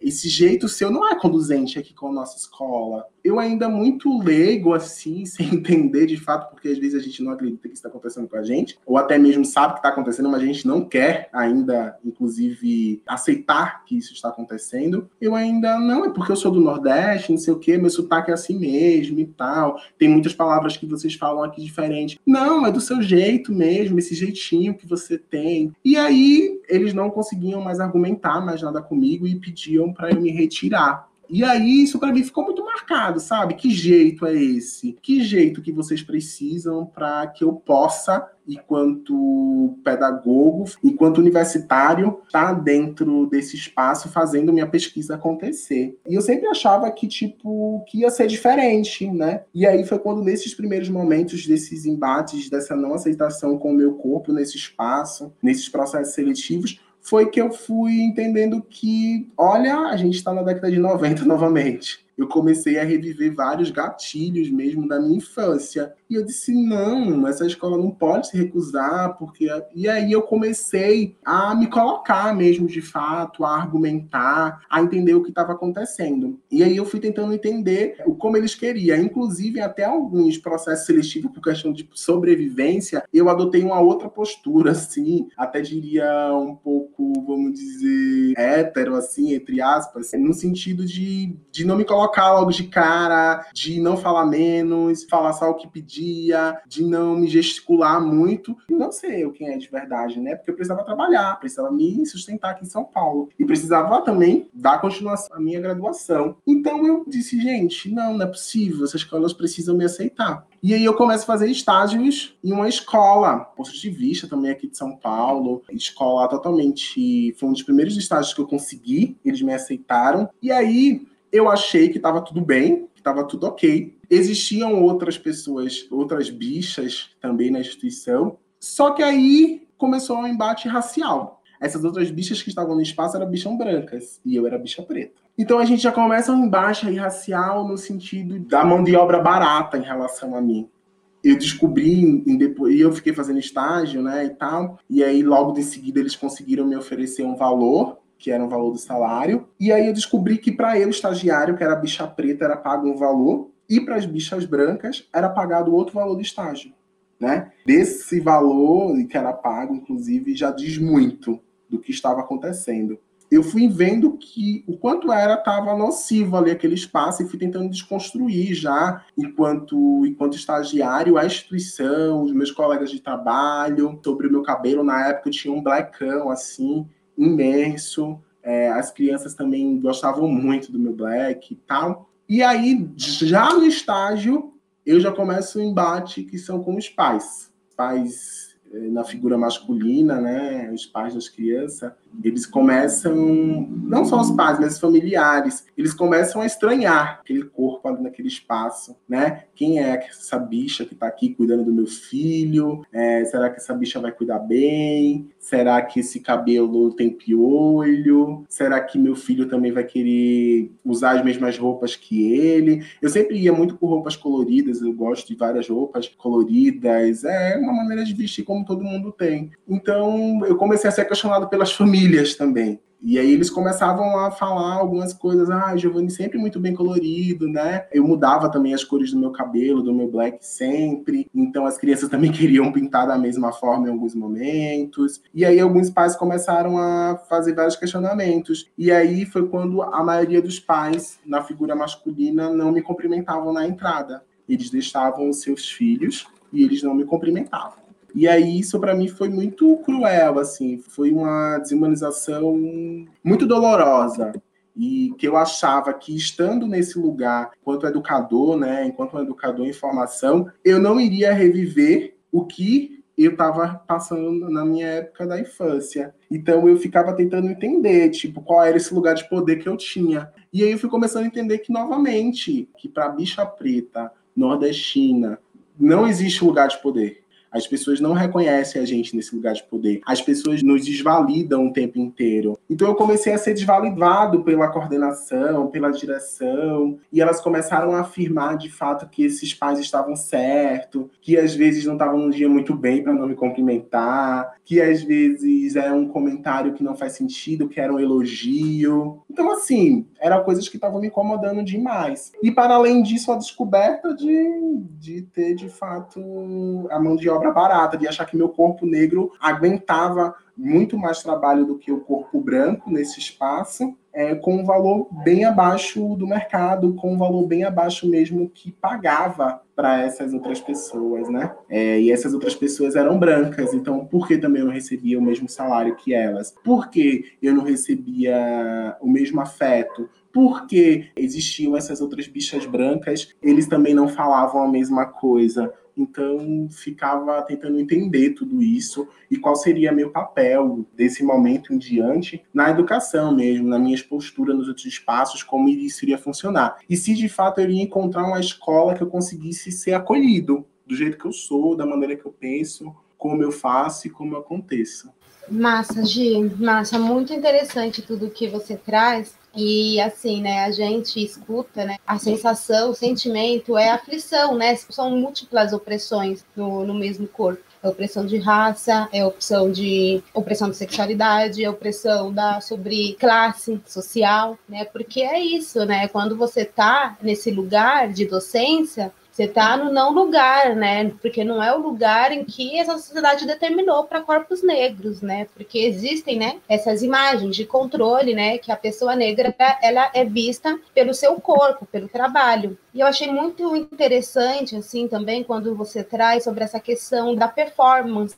S4: Esse jeito seu não é conduzente aqui com a nossa escola eu ainda muito leigo, assim, sem entender de fato, porque às vezes a gente não acredita que isso está acontecendo com a gente, ou até mesmo sabe que está acontecendo, mas a gente não quer ainda, inclusive, aceitar que isso está acontecendo. Eu ainda não, é porque eu sou do Nordeste, não sei o quê, meu sotaque é assim mesmo e tal. Tem muitas palavras que vocês falam aqui diferentes. Não, é do seu jeito mesmo, esse jeitinho que você tem. E aí eles não conseguiam mais argumentar mais nada e pediam para eu me retirar. E aí isso para mim ficou muito marcado, sabe? Que jeito é esse? Que jeito que vocês precisam para que eu possa, enquanto pedagogo, enquanto universitário, estar tá dentro desse espaço fazendo minha pesquisa acontecer. E eu sempre achava que tipo que ia ser diferente, né? E aí foi quando nesses primeiros momentos desses embates, dessa não aceitação com o meu corpo nesse espaço, nesses processos seletivos, foi que eu fui entendendo que, olha, a gente está na década de 90 novamente eu comecei a reviver vários gatilhos mesmo da minha infância. E eu disse: não, essa escola não pode se recusar, porque. E aí eu comecei a me colocar mesmo de fato, a argumentar, a entender o que estava acontecendo. E aí eu fui tentando entender como eles queriam. Inclusive, até alguns processos seletivos por questão de sobrevivência, eu adotei uma outra postura, assim, até diria um pouco, vamos dizer, hétero, assim, entre aspas, no sentido de, de não me colocar colocar logo de cara, de não falar menos, falar só o que pedia, de não me gesticular muito, e não ser eu quem é de verdade, né? Porque eu precisava trabalhar, precisava me sustentar aqui em São Paulo. E precisava também dar continuação à minha graduação. Então eu disse, gente, não, não é possível, essas escolas precisam me aceitar. E aí eu começo a fazer estágios em uma escola, positivista também aqui de São Paulo, escola totalmente, foi um dos primeiros estágios que eu consegui, eles me aceitaram. E aí eu achei que estava tudo bem, que estava tudo ok. Existiam outras pessoas, outras bichas também na instituição. Só que aí começou um embate racial. Essas outras bichas que estavam no espaço eram bichas brancas e eu era bicha preta. Então a gente já começa um embate racial no sentido da mão de obra barata em relação a mim eu descobri depois e eu fiquei fazendo estágio, né, e tal. E aí logo em seguida eles conseguiram me oferecer um valor que era o valor do salário. E aí eu descobri que para eu, estagiário, que era bicha preta, era pago um valor, e para as bichas brancas era pagado outro valor do estágio. Né? Desse valor que era pago, inclusive, já diz muito do que estava acontecendo. Eu fui vendo que o quanto era estava nocivo ali aquele espaço e fui tentando desconstruir já, enquanto, enquanto estagiário, a instituição, os meus colegas de trabalho, sobre o meu cabelo. Na época eu tinha um blackão assim, imenso. É, as crianças também gostavam muito do meu black e tal. E aí, já no estágio, eu já começo o embate que são com os pais. Pais eh, na figura masculina, né, os pais das crianças, eles começam, não só os pais, mas os familiares, eles começam a estranhar aquele corpo ali naquele espaço, né? Quem é essa bicha que está aqui cuidando do meu filho? É, será que essa bicha vai cuidar bem? Será que esse cabelo tem piolho? Será que meu filho também vai querer usar as mesmas roupas que ele? Eu sempre ia muito com roupas coloridas, eu gosto de várias roupas coloridas, é uma maneira de vestir como todo mundo tem. Então, eu comecei a ser questionado pelas famílias também. E aí eles começavam a falar algumas coisas, ah, Giovanni sempre muito bem colorido, né? Eu mudava também as cores do meu cabelo, do meu black sempre. Então as crianças também queriam pintar da mesma forma em alguns momentos. E aí alguns pais começaram a fazer vários questionamentos. E aí foi quando a maioria dos pais na figura masculina não me cumprimentavam na entrada. Eles deixavam os seus filhos e eles não me cumprimentavam. E aí isso para mim foi muito cruel, assim, foi uma desumanização muito dolorosa e que eu achava que estando nesse lugar, enquanto educador, né, enquanto um educador em formação, eu não iria reviver o que eu estava passando na minha época da infância. Então eu ficava tentando entender, tipo, qual era esse lugar de poder que eu tinha. E aí eu fui começando a entender que novamente, que para bicha preta, nordestina, não existe lugar de poder. As pessoas não reconhecem a gente nesse lugar de poder. As pessoas nos desvalidam o tempo inteiro. Então eu comecei a ser desvalidado pela coordenação, pela direção, e elas começaram a afirmar de fato que esses pais estavam certos, que às vezes não estavam num dia muito bem para não me cumprimentar, que às vezes é um comentário que não faz sentido, que era um elogio. Então assim, eram coisas que estavam me incomodando demais. E para além disso, a descoberta de, de ter de fato a mão de obra barata, de achar que meu corpo negro aguentava muito mais trabalho do que o corpo branco nesse espaço, é, com um valor bem abaixo do mercado, com um valor bem abaixo mesmo que pagava para essas outras pessoas, né? É, e essas outras pessoas eram brancas, então por que também eu não recebia o mesmo salário que elas? Por que eu não recebia o mesmo afeto? Porque existiam essas outras bichas brancas, eles também não falavam a mesma coisa então, ficava tentando entender tudo isso e qual seria meu papel desse momento em diante na educação mesmo, na minha postura nos outros espaços, como isso iria funcionar. E se de fato eu iria encontrar uma escola que eu conseguisse ser acolhido do jeito que eu sou, da maneira que eu penso, como eu faço e como eu aconteço.
S3: Massa, Gi, massa, muito interessante tudo que você traz. E assim, né, a gente escuta, né, a sensação, o sentimento é aflição, né? São múltiplas opressões no, no mesmo corpo. É opressão de raça, é opção de opressão de sexualidade, é opressão da sobre classe social, né? Porque é isso, né? Quando você tá nesse lugar de docência, você está no não lugar, né? Porque não é o lugar em que essa sociedade determinou para corpos negros, né? Porque existem, né, essas imagens de controle, né, que a pessoa negra ela é vista pelo seu corpo, pelo trabalho. E eu achei muito interessante assim também quando você traz sobre essa questão da performance,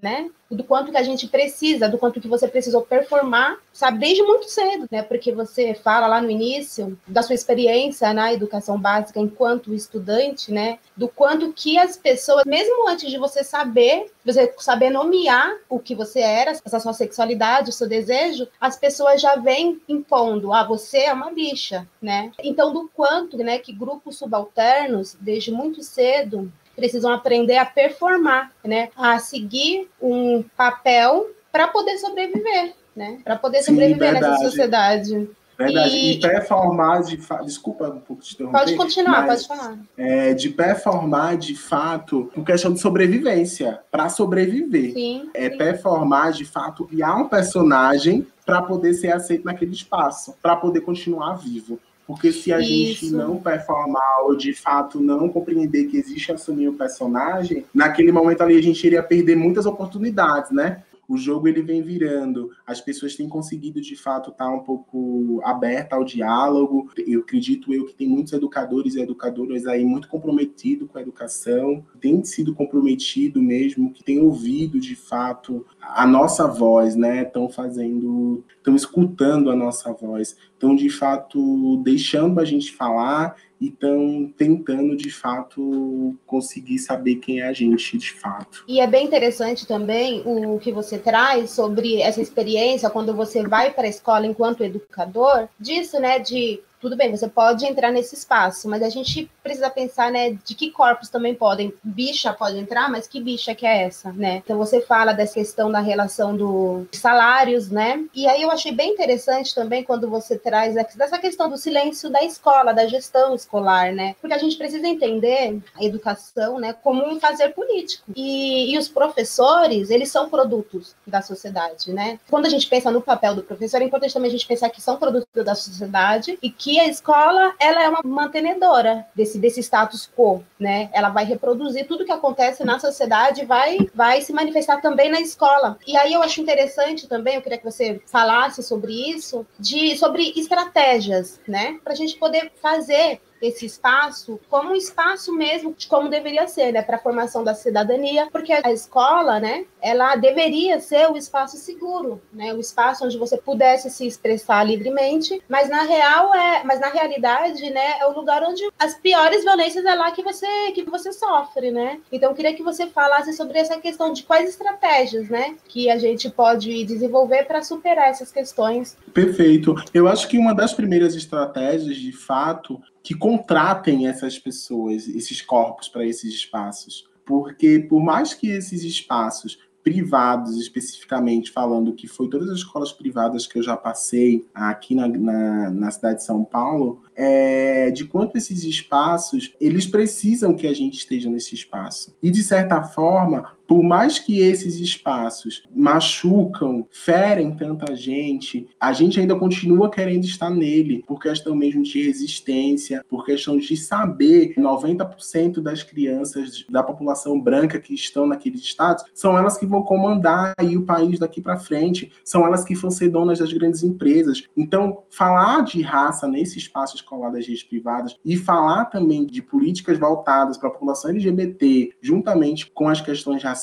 S3: né? do quanto que a gente precisa, do quanto que você precisou performar, sabe, desde muito cedo, né? Porque você fala lá no início da sua experiência na educação básica enquanto estudante, né? Do quanto que as pessoas, mesmo antes de você saber, você saber nomear o que você era, essa sua sexualidade, o seu desejo, as pessoas já vêm impondo, ah, você é uma bicha, né? Então, do quanto, né, que grupos subalternos, desde muito cedo, precisam aprender a performar, né? A seguir um papel para poder sobreviver, né? Para poder Sim, sobreviver verdade. nessa sociedade.
S4: Verdade. E, e performar de fato. Desculpa um pouco te interromper.
S3: Pode continuar, pode falar.
S4: É, de performar de fato por questão de sobrevivência, para sobreviver.
S3: Sim,
S4: é
S3: sim.
S4: performar de fato, criar um personagem para poder ser aceito naquele espaço, para poder continuar vivo. Porque se a Isso. gente não performar ou de fato não compreender que existe assumir o personagem, naquele momento ali a gente iria perder muitas oportunidades, né? o jogo ele vem virando, as pessoas têm conseguido de fato estar um pouco aberta ao diálogo. Eu acredito eu que tem muitos educadores e educadoras aí muito comprometidos com a educação, tem sido comprometido mesmo, que tem ouvido de fato a nossa voz, né? Estão fazendo, estão escutando a nossa voz, estão de fato deixando a gente falar e estão tentando de fato conseguir saber quem é a gente de fato.
S3: E é bem interessante também o que você traz sobre essa experiência quando você vai para a escola enquanto educador, disso, né, de tudo bem, você pode entrar nesse espaço, mas a gente precisa pensar, né, de que corpos também podem. Bicha pode entrar, mas que bicha que é essa, né? Então você fala dessa questão da relação dos salários, né? E aí eu achei bem interessante também quando você traz dessa questão do silêncio da escola, da gestão escolar, né? Porque a gente precisa entender a educação, né, como um fazer político. E, e os professores, eles são produtos da sociedade, né? Quando a gente pensa no papel do professor, é importante também a gente pensar que são produtos da sociedade e que que a escola ela é uma mantenedora desse, desse status quo, né? Ela vai reproduzir tudo que acontece na sociedade, vai vai se manifestar também na escola. E aí eu acho interessante também, eu queria que você falasse sobre isso, de sobre estratégias, né? Para a gente poder fazer esse espaço como um espaço mesmo de como deveria ser, né, para a formação da cidadania, porque a escola, né, ela deveria ser o espaço seguro, né, o espaço onde você pudesse se expressar livremente, mas na real é, mas na realidade, né, é o lugar onde as piores violências é lá que você que você sofre, né? Então eu queria que você falasse sobre essa questão de quais estratégias, né, que a gente pode desenvolver para superar essas questões.
S4: Perfeito. Eu acho que uma das primeiras estratégias, de fato, que contratem essas pessoas, esses corpos para esses espaços. Porque, por mais que esses espaços privados, especificamente falando que foi todas as escolas privadas que eu já passei aqui na, na, na cidade de São Paulo, é, de quanto esses espaços, eles precisam que a gente esteja nesse espaço. E, de certa forma, por mais que esses espaços machucam, ferem tanta gente, a gente ainda continua querendo estar nele, por questão mesmo de resistência, por questão de saber 90% das crianças da população branca que estão naqueles estados são elas que vão comandar aí o país daqui para frente, são elas que vão ser donas das grandes empresas. Então, falar de raça nesse espaço escolar das redes privadas e falar também de políticas voltadas para a população LGBT, juntamente com as questões raciais,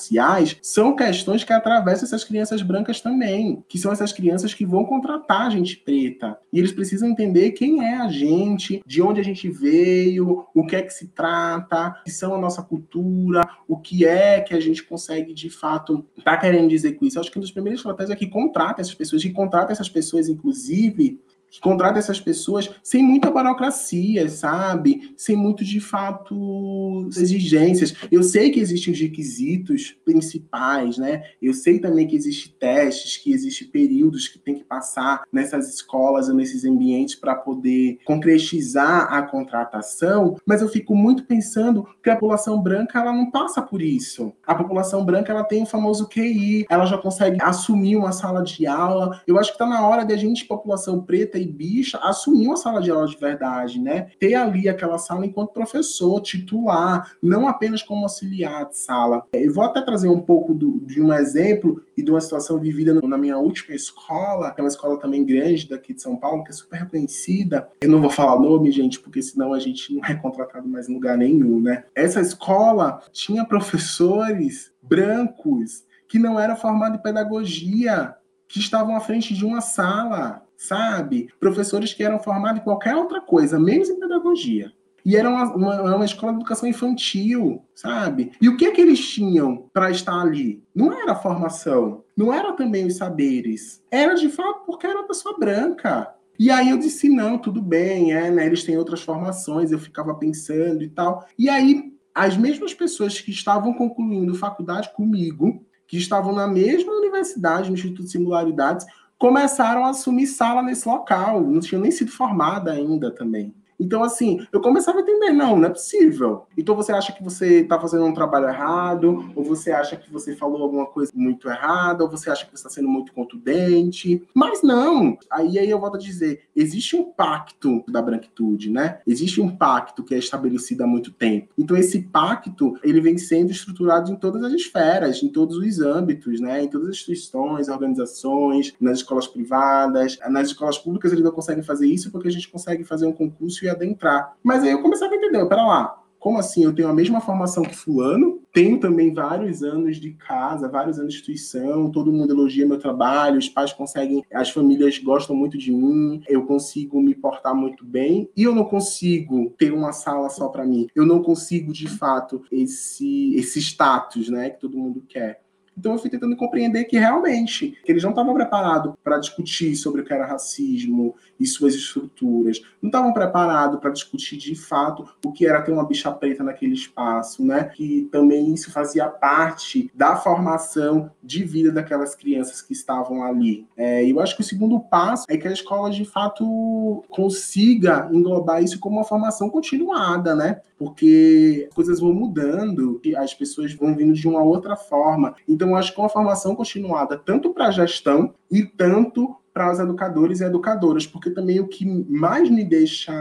S4: são questões que atravessam essas crianças brancas também, que são essas crianças que vão contratar gente preta. E eles precisam entender quem é a gente, de onde a gente veio, o que é que se trata, que são a nossa cultura, o que é que a gente consegue de fato tá querendo dizer com isso. Eu acho que uma das primeiras estratégias é que contrata essas pessoas, que contrata essas pessoas, inclusive, contrata essas pessoas sem muita burocracia, sabe? Sem muito, de fato, exigências. Eu sei que existem os requisitos principais, né? Eu sei também que existem testes, que existem períodos que tem que passar nessas escolas ou nesses ambientes para poder concretizar a contratação, mas eu fico muito pensando que a população branca ela não passa por isso. A população branca ela tem o famoso QI, ela já consegue assumir uma sala de aula. Eu acho que está na hora de a gente, população preta bicha assumir uma sala de aula de verdade, né? Ter ali aquela sala enquanto professor, titular, não apenas como auxiliar de sala. Eu vou até trazer um pouco do, de um exemplo e de uma situação vivida na minha última escola, que é uma escola também grande daqui de São Paulo, que é super reconhecida. Eu não vou falar nome, gente, porque senão a gente não é contratado mais em lugar nenhum, né? Essa escola tinha professores brancos que não eram formados em pedagogia, que estavam à frente de uma sala sabe? Professores que eram formados em qualquer outra coisa, menos em pedagogia. E era uma, uma, uma, escola de educação infantil, sabe? E o que é que eles tinham para estar ali? Não era formação, não era também os saberes. Era de fato porque era uma pessoa branca. E aí eu disse, não, tudo bem, é, né? Eles têm outras formações, eu ficava pensando e tal. E aí, as mesmas pessoas que estavam concluindo faculdade comigo, que estavam na mesma universidade, no Instituto de Singularidades, começaram a assumir sala nesse local, não tinham nem sido formada ainda também. Então, assim, eu começava a entender, não, não é possível. Então você acha que você está fazendo um trabalho errado, ou você acha que você falou alguma coisa muito errada, ou você acha que você está sendo muito contundente. Mas não. Aí, aí eu volto a dizer, existe um pacto da branquitude, né? Existe um pacto que é estabelecido há muito tempo. Então esse pacto, ele vem sendo estruturado em todas as esferas, em todos os âmbitos, né? Em todas as instituições, organizações, nas escolas privadas, nas escolas públicas eles não conseguem fazer isso porque a gente consegue fazer um concurso e adentrar. Mas aí eu começava a entender, pera lá, como assim? Eu tenho a mesma formação que fulano, tenho também vários anos de casa, vários anos de instituição, todo mundo elogia meu trabalho, os pais conseguem, as famílias gostam muito de mim, eu consigo me portar muito bem e eu não consigo ter uma sala só para mim. Eu não consigo, de fato, esse, esse status, né, que todo mundo quer. Então eu fui tentando compreender que realmente que eles não estavam preparados para discutir sobre o que era racismo e suas estruturas, não estavam preparados para discutir de fato o que era ter uma bicha preta naquele espaço, né? Que também isso fazia parte da formação de vida daquelas crianças que estavam ali. É, eu acho que o segundo passo é que a escola de fato consiga englobar isso como uma formação continuada, né? Porque coisas vão mudando e as pessoas vão vindo de uma outra forma. Então então, acho que uma formação continuada, tanto para a gestão e tanto para os educadores e educadoras, porque também o que mais me deixa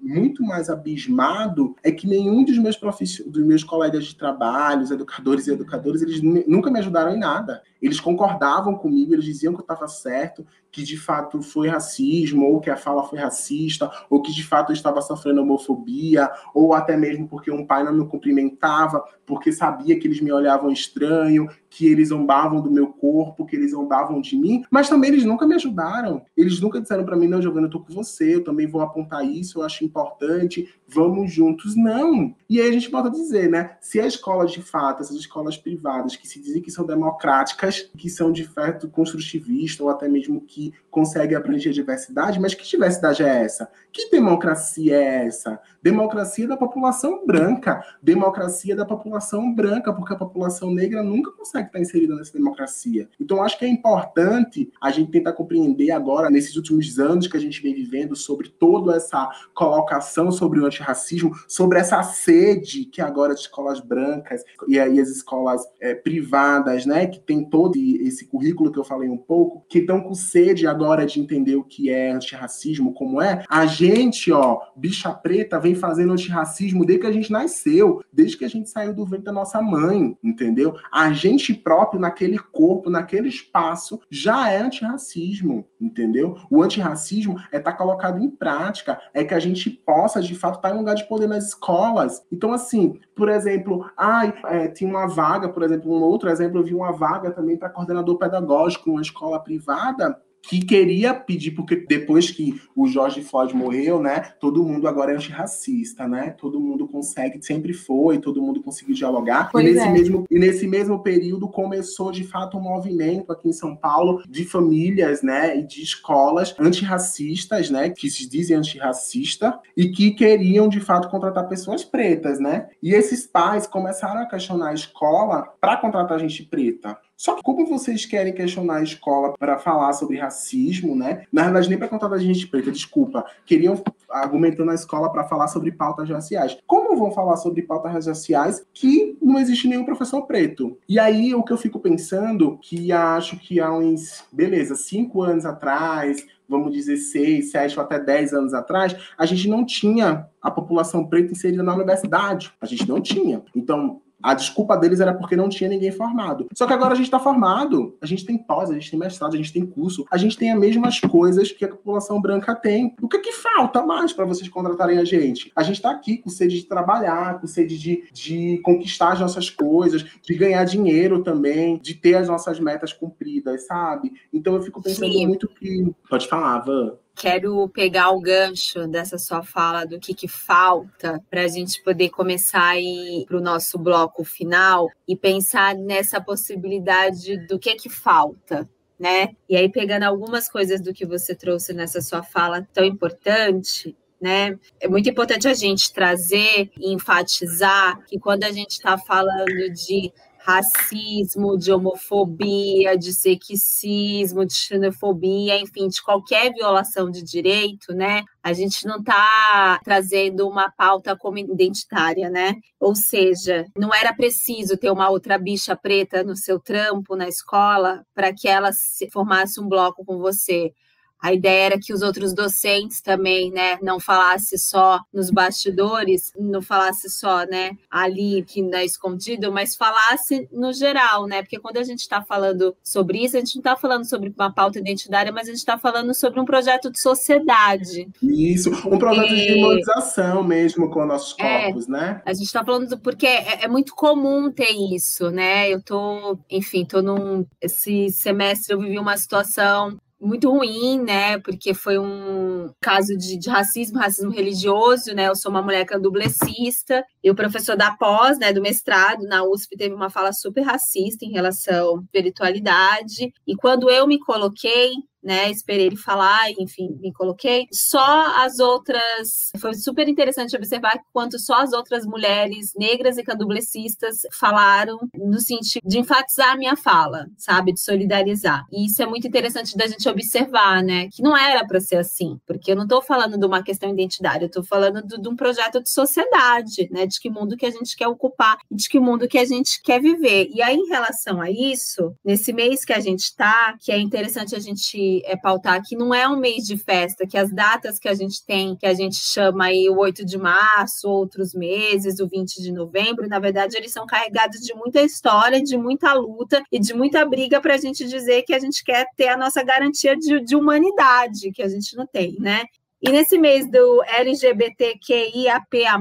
S4: muito mais abismado é que nenhum dos meus dos meus colegas de trabalho, os educadores e educadoras, eles nunca me ajudaram em nada. Eles concordavam comigo, eles diziam que eu estava certo, que de fato foi racismo, ou que a fala foi racista, ou que de fato estava sofrendo homofobia, ou até mesmo porque um pai não me cumprimentava, porque sabia que eles me olhavam estranho, que eles zombavam do meu corpo, que eles zombavam de mim, mas também eles nunca me ajudaram. Eles nunca disseram para mim, não, Giovana, eu tô com você, eu também vou apontar isso, eu acho importante, vamos juntos. Não. E aí a gente volta a dizer, né? Se a escola de fato, essas escolas privadas que se dizem que são democráticas, que são de fato construtivista ou até mesmo que que consegue abranger a diversidade, mas que diversidade é essa? Que democracia é essa? Democracia da população branca, democracia da população branca, porque a população negra nunca consegue estar inserida nessa democracia. Então, acho que é importante a gente tentar compreender agora, nesses últimos anos que a gente vem vivendo, sobre toda essa colocação sobre o antirracismo, sobre essa sede que agora as escolas brancas e aí as escolas é, privadas, né, que tem todo esse currículo que eu falei um pouco, que estão com sede agora de entender o que é antirracismo, como é, a gente, ó, bicha preta, vem fazendo antirracismo desde que a gente nasceu, desde que a gente saiu do ventre da nossa mãe, entendeu? A gente próprio, naquele corpo, naquele espaço, já é antirracismo, entendeu? O antirracismo é estar tá colocado em prática, é que a gente possa, de fato, estar tá em lugar de poder nas escolas. Então, assim, por exemplo, ai, é, tinha uma vaga, por exemplo, um outro exemplo, eu vi uma vaga também para coordenador pedagógico numa escola privada, que queria pedir, porque depois que o George Floyd morreu, né, todo mundo agora é antirracista, né? Todo mundo consegue, sempre foi, todo mundo conseguiu dialogar. e nesse, é. mesmo, e nesse mesmo período começou, de fato, um movimento aqui em São Paulo de famílias, né, e de escolas antirracistas, né, que se dizem antirracista e que queriam, de fato, contratar pessoas pretas, né? E esses pais começaram a questionar a escola para contratar gente preta. Só que como vocês querem questionar a escola para falar sobre racismo, né? Na verdade, nem para contar da gente preta, desculpa. Queriam argumentando na escola para falar sobre pautas raciais. Como vão falar sobre pautas raciais que não existe nenhum professor preto? E aí o que eu fico pensando, que acho que há uns, beleza, cinco anos atrás, vamos dizer, seis, sete ou até dez anos atrás, a gente não tinha a população preta inserida na universidade. A gente não tinha. Então, a desculpa deles era porque não tinha ninguém formado. Só que agora a gente está formado, a gente tem pós, a gente tem mestrado, a gente tem curso, a gente tem as mesmas coisas que a população branca tem. O que, que falta mais para vocês contratarem a gente? A gente está aqui com sede de trabalhar, com sede de, de conquistar as nossas coisas, de ganhar dinheiro também, de ter as nossas metas cumpridas, sabe? Então eu fico pensando Sim. muito que. Pode falar, Van
S2: quero pegar o gancho dessa sua fala do que, que falta para a gente poder começar para o nosso bloco final e pensar nessa possibilidade do que que falta. Né? E aí, pegando algumas coisas do que você trouxe nessa sua fala tão importante, né? É muito importante a gente trazer e enfatizar que quando a gente está falando de racismo, de homofobia, de sexismo, de xenofobia, enfim, de qualquer violação de direito, né? A gente não está trazendo uma pauta como identitária, né? Ou seja, não era preciso ter uma outra bicha preta no seu trampo na escola para que ela formasse um bloco com você a ideia era que os outros docentes também, né, não falasse só nos bastidores, não falasse só, né, ali que na escondido, mas falasse no geral, né? Porque quando a gente está falando sobre isso, a gente não está falando sobre uma pauta identitária, mas a gente está falando sobre um projeto de sociedade.
S4: Isso, um projeto e... de humanização mesmo com nossos é, corpos, é, né?
S2: A gente está falando do, porque é, é, muito comum ter isso, né? Eu tô, enfim, tô num esse semestre eu vivi uma situação muito ruim, né? Porque foi um caso de, de, racismo, racismo religioso, né? Eu sou uma mulher candomblessista e o professor da pós, né, do mestrado na USP teve uma fala super racista em relação à espiritualidade. E quando eu me coloquei né? Esperei ele falar, enfim, me coloquei. Só as outras. Foi super interessante observar quanto só as outras mulheres negras e candomblecistas falaram no sentido de enfatizar a minha fala, sabe? De solidarizar. E isso é muito interessante da gente observar, né? Que não era para ser assim, porque eu não estou falando de uma questão identitária, eu estou falando de, de um projeto de sociedade, né? De que mundo que a gente quer ocupar de que mundo que a gente quer viver. E aí, em relação a isso, nesse mês que a gente está, que é interessante a gente é, pautar que não é um mês de festa, que as datas que a gente tem, que a gente chama aí o 8 de março, outros meses, o 20 de novembro, na verdade, eles são carregados de muita história, de muita luta e de muita briga para a gente dizer que a gente quer ter a nossa garantia de, de humanidade, que a gente não tem, né? E nesse mês do LGBTQIAPA,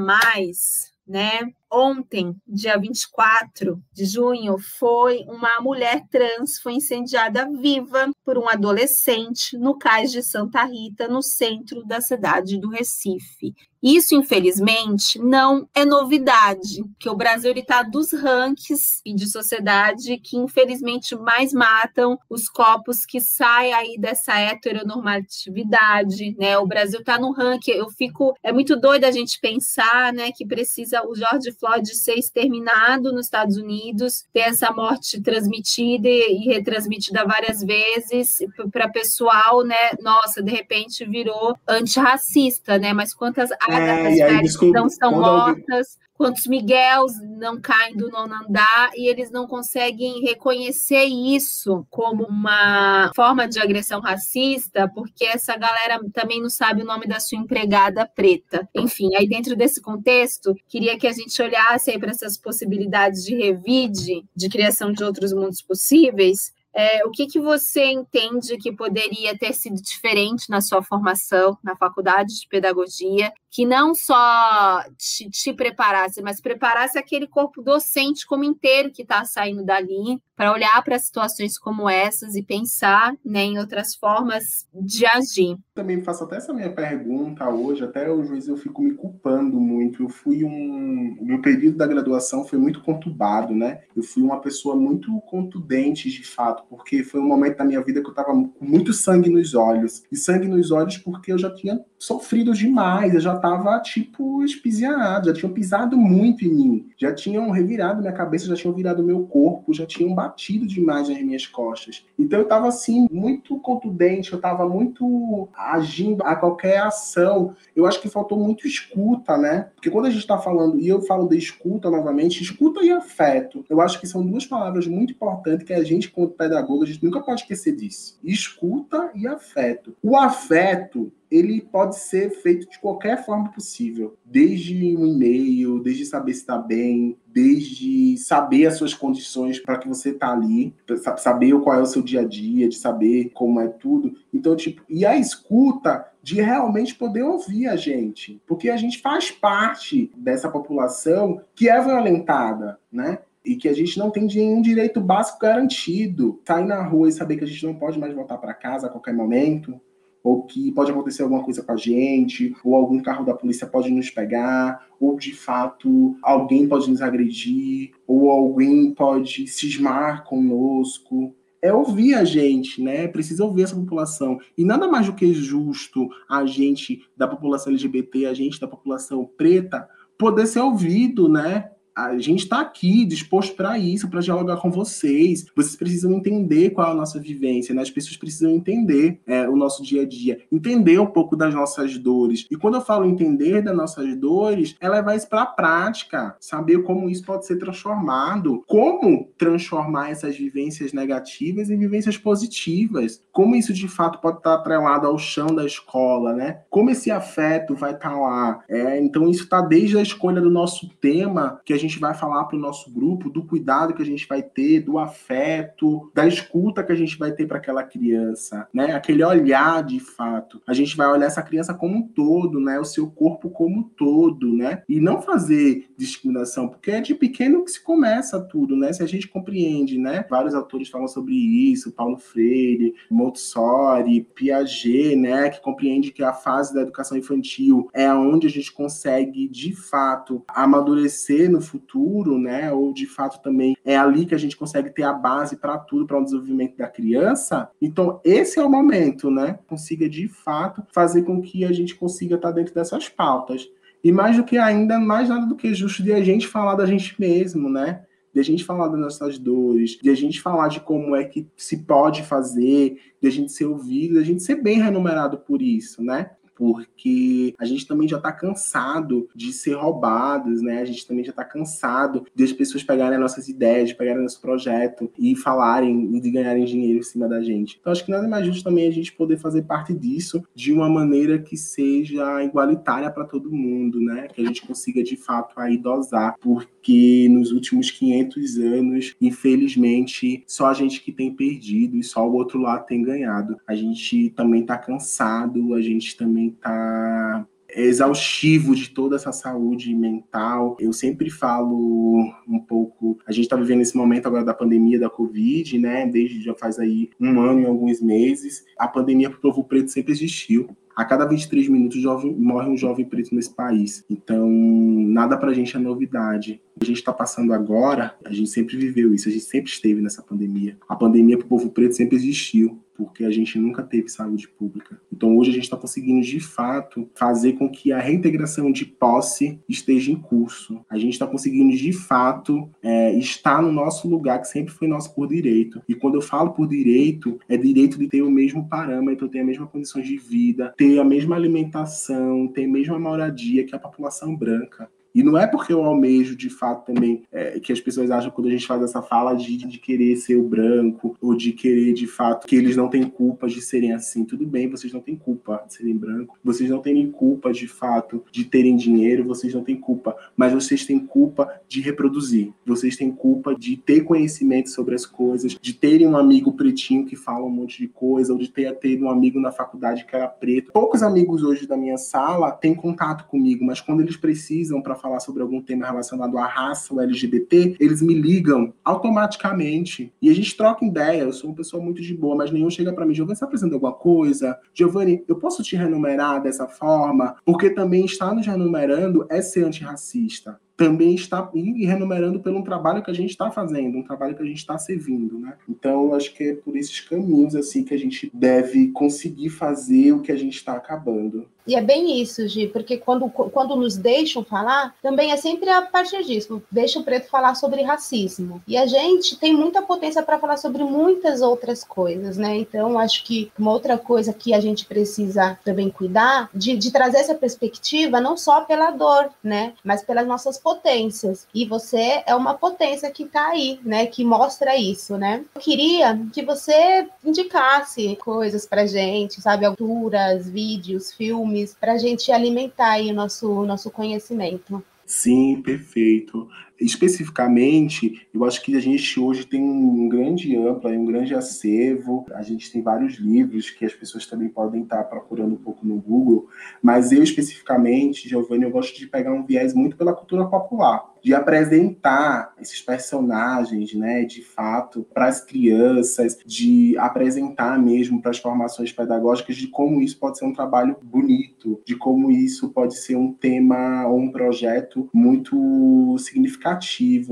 S2: né? Ontem, dia 24 de junho, foi uma mulher trans foi incendiada viva por um adolescente no cais de Santa Rita, no centro da cidade do Recife. Isso, infelizmente, não é novidade, que o Brasil está dos rankings de sociedade que, infelizmente, mais matam os corpos que saem aí dessa heteronormatividade, né? O Brasil está no ranking, eu fico... É muito doido a gente pensar, né, que precisa o George Floyd ser exterminado nos Estados Unidos, ter essa morte transmitida e retransmitida várias vezes para pessoal, né, nossa, de repente virou antirracista, né? Mas quantas é, aí, desculpa, não são mortas, quantos Miguels não caem do nono andar e eles não conseguem reconhecer isso como uma forma de agressão racista, porque essa galera também não sabe o nome da sua empregada preta. Enfim, aí dentro desse contexto, queria que a gente olhasse para essas possibilidades de revide, de criação de outros mundos possíveis, é, o que, que você entende que poderia ter sido diferente na sua formação na faculdade de pedagogia, que não só te, te preparasse, mas preparasse aquele corpo docente como inteiro que está saindo dali, para olhar para situações como essas e pensar né, em outras formas de agir.
S4: Também faço até essa minha pergunta hoje, até o juiz eu fico me culpando muito. Eu fui um. O meu período da graduação foi muito conturbado, né? Eu fui uma pessoa muito contundente, de fato, porque foi um momento da minha vida que eu estava com muito sangue nos olhos. E sangue nos olhos porque eu já tinha sofrido demais, eu já estava, tipo, espiziado, já tinham pisado muito em mim, já tinham revirado minha cabeça, já tinham virado meu corpo, já tinham batido demais nas minhas costas. Então eu estava assim, muito contundente, eu estava muito agindo a qualquer ação. Eu acho que faltou muito escuta, né? Porque quando a gente está falando, e eu falo de escuta novamente, escuta e afeto, eu acho que são duas palavras muito importantes que a gente, quanto pedagogo, a gente nunca pode esquecer disso. Escuta e afeto. O afeto, ele pode ser feito de qualquer forma possível, desde um e-mail, desde saber se está bem, desde saber as suas condições para que você está ali, saber qual é o seu dia a dia, de saber como é tudo. Então, tipo, e a escuta de realmente poder ouvir a gente, porque a gente faz parte dessa população que é violentada, né? e que a gente não tem nenhum direito básico garantido. Sair na rua e saber que a gente não pode mais voltar para casa a qualquer momento, ou que pode acontecer alguma coisa com a gente, ou algum carro da polícia pode nos pegar, ou de fato alguém pode nos agredir, ou alguém pode cismar conosco. É ouvir a gente, né? Precisa ouvir essa população. E nada mais do que justo a gente da população LGBT, a gente da população preta, poder ser ouvido, né? A gente está aqui disposto para isso, para dialogar com vocês. Vocês precisam entender qual é a nossa vivência, né? As pessoas precisam entender é, o nosso dia a dia, entender um pouco das nossas dores. E quando eu falo entender das nossas dores, é levar isso para a prática, saber como isso pode ser transformado, como transformar essas vivências negativas em vivências positivas, como isso de fato pode estar atrelado ao chão da escola, né? Como esse afeto vai estar lá. É, então isso está desde a escolha do nosso tema que a gente vai falar para o nosso grupo, do cuidado que a gente vai ter, do afeto, da escuta que a gente vai ter para aquela criança, né? Aquele olhar de fato. A gente vai olhar essa criança como um todo, né? O seu corpo como um todo, né? E não fazer discriminação, porque é de pequeno que se começa tudo, né? Se a gente compreende, né? Vários autores falam sobre isso, Paulo Freire, Montessori, Piaget, né? Que compreende que a fase da educação infantil é onde a gente consegue, de fato, amadurecer no futuro, né? Ou de fato também é ali que a gente consegue ter a base para tudo, para o desenvolvimento da criança. Então, esse é o momento, né? Consiga de fato fazer com que a gente consiga estar dentro dessas pautas. E mais do que ainda, mais nada do que justo de a gente falar da gente mesmo, né? de a gente falar das nossas dores, de a gente falar de como é que se pode fazer, de a gente ser ouvido, de a gente ser bem remunerado por isso, né? Porque a gente também já está cansado de ser roubados, né? A gente também já está cansado de as pessoas pegarem nossas ideias, de pegarem nosso projeto e falarem e de ganharem dinheiro em cima da gente. Então acho que nada mais justo também a gente poder fazer parte disso de uma maneira que seja igualitária para todo mundo, né? Que a gente consiga de fato aí dosar, porque nos últimos 500 anos, infelizmente, só a gente que tem perdido e só o outro lado tem ganhado. A gente também está cansado, a gente também tá exaustivo de toda essa saúde mental. Eu sempre falo um pouco. A gente está vivendo esse momento agora da pandemia da Covid, né? Desde já faz aí um ano e alguns meses. A pandemia para o povo preto sempre existiu. A cada 23 minutos jovem, morre um jovem preto nesse país. Então, nada para a gente é novidade. A gente está passando agora, a gente sempre viveu isso, a gente sempre esteve nessa pandemia. A pandemia para o povo preto sempre existiu porque a gente nunca teve saúde pública. Então hoje a gente está conseguindo de fato fazer com que a reintegração de posse esteja em curso. A gente está conseguindo de fato é, estar no nosso lugar que sempre foi nosso por direito. E quando eu falo por direito, é direito de ter o mesmo parâmetro, ter a mesma condição de vida, ter a mesma alimentação, ter a mesma moradia que a população branca. E não é porque eu almejo, de fato, também, é, que as pessoas acham quando a gente faz essa fala de, de querer ser o branco, ou de querer, de fato, que eles não têm culpa de serem assim. Tudo bem, vocês não têm culpa de serem branco, vocês não têm culpa, de fato, de terem dinheiro, vocês não têm culpa, mas vocês têm culpa de reproduzir, vocês têm culpa de ter conhecimento sobre as coisas, de terem um amigo pretinho que fala um monte de coisa, ou de ter, ter um amigo na faculdade que era preto. Poucos amigos hoje da minha sala têm contato comigo, mas quando eles precisam para falar sobre algum tema relacionado à raça ou LGBT, eles me ligam automaticamente e a gente troca ideia. Eu sou uma pessoa muito de boa, mas nenhum chega para mim, Giovanni, você está fazendo alguma coisa? Giovanni, eu posso te renumerar dessa forma? Porque também estar nos renumerando é ser antirracista também está renumerando pelo trabalho que a gente está fazendo, um trabalho que a gente está servindo, né? Então, acho que é por esses caminhos assim que a gente deve conseguir fazer o que a gente está acabando.
S3: E é bem isso, Gi, porque quando, quando nos deixam falar, também é sempre a partir disso, deixa o preto falar sobre racismo. E a gente tem muita potência para falar sobre muitas outras coisas, né? Então, acho que uma outra coisa que a gente precisa também cuidar, de, de trazer essa perspectiva, não só pela dor, né? Mas pelas nossas potências. E você é uma potência que está aí, né? Que mostra isso, né? Eu queria que você indicasse coisas pra gente, sabe? Alturas, vídeos, filmes, pra gente alimentar aí o nosso, nosso conhecimento.
S4: Sim, perfeito. Especificamente, eu acho que a gente hoje tem um grande amplo, um grande acervo. A gente tem vários livros que as pessoas também podem estar procurando um pouco no Google, mas eu especificamente, Giovanni, eu gosto de pegar um viés muito pela cultura popular de apresentar esses personagens, né, de fato, para as crianças, de apresentar mesmo para as formações pedagógicas de como isso pode ser um trabalho bonito, de como isso pode ser um tema ou um projeto muito significativo,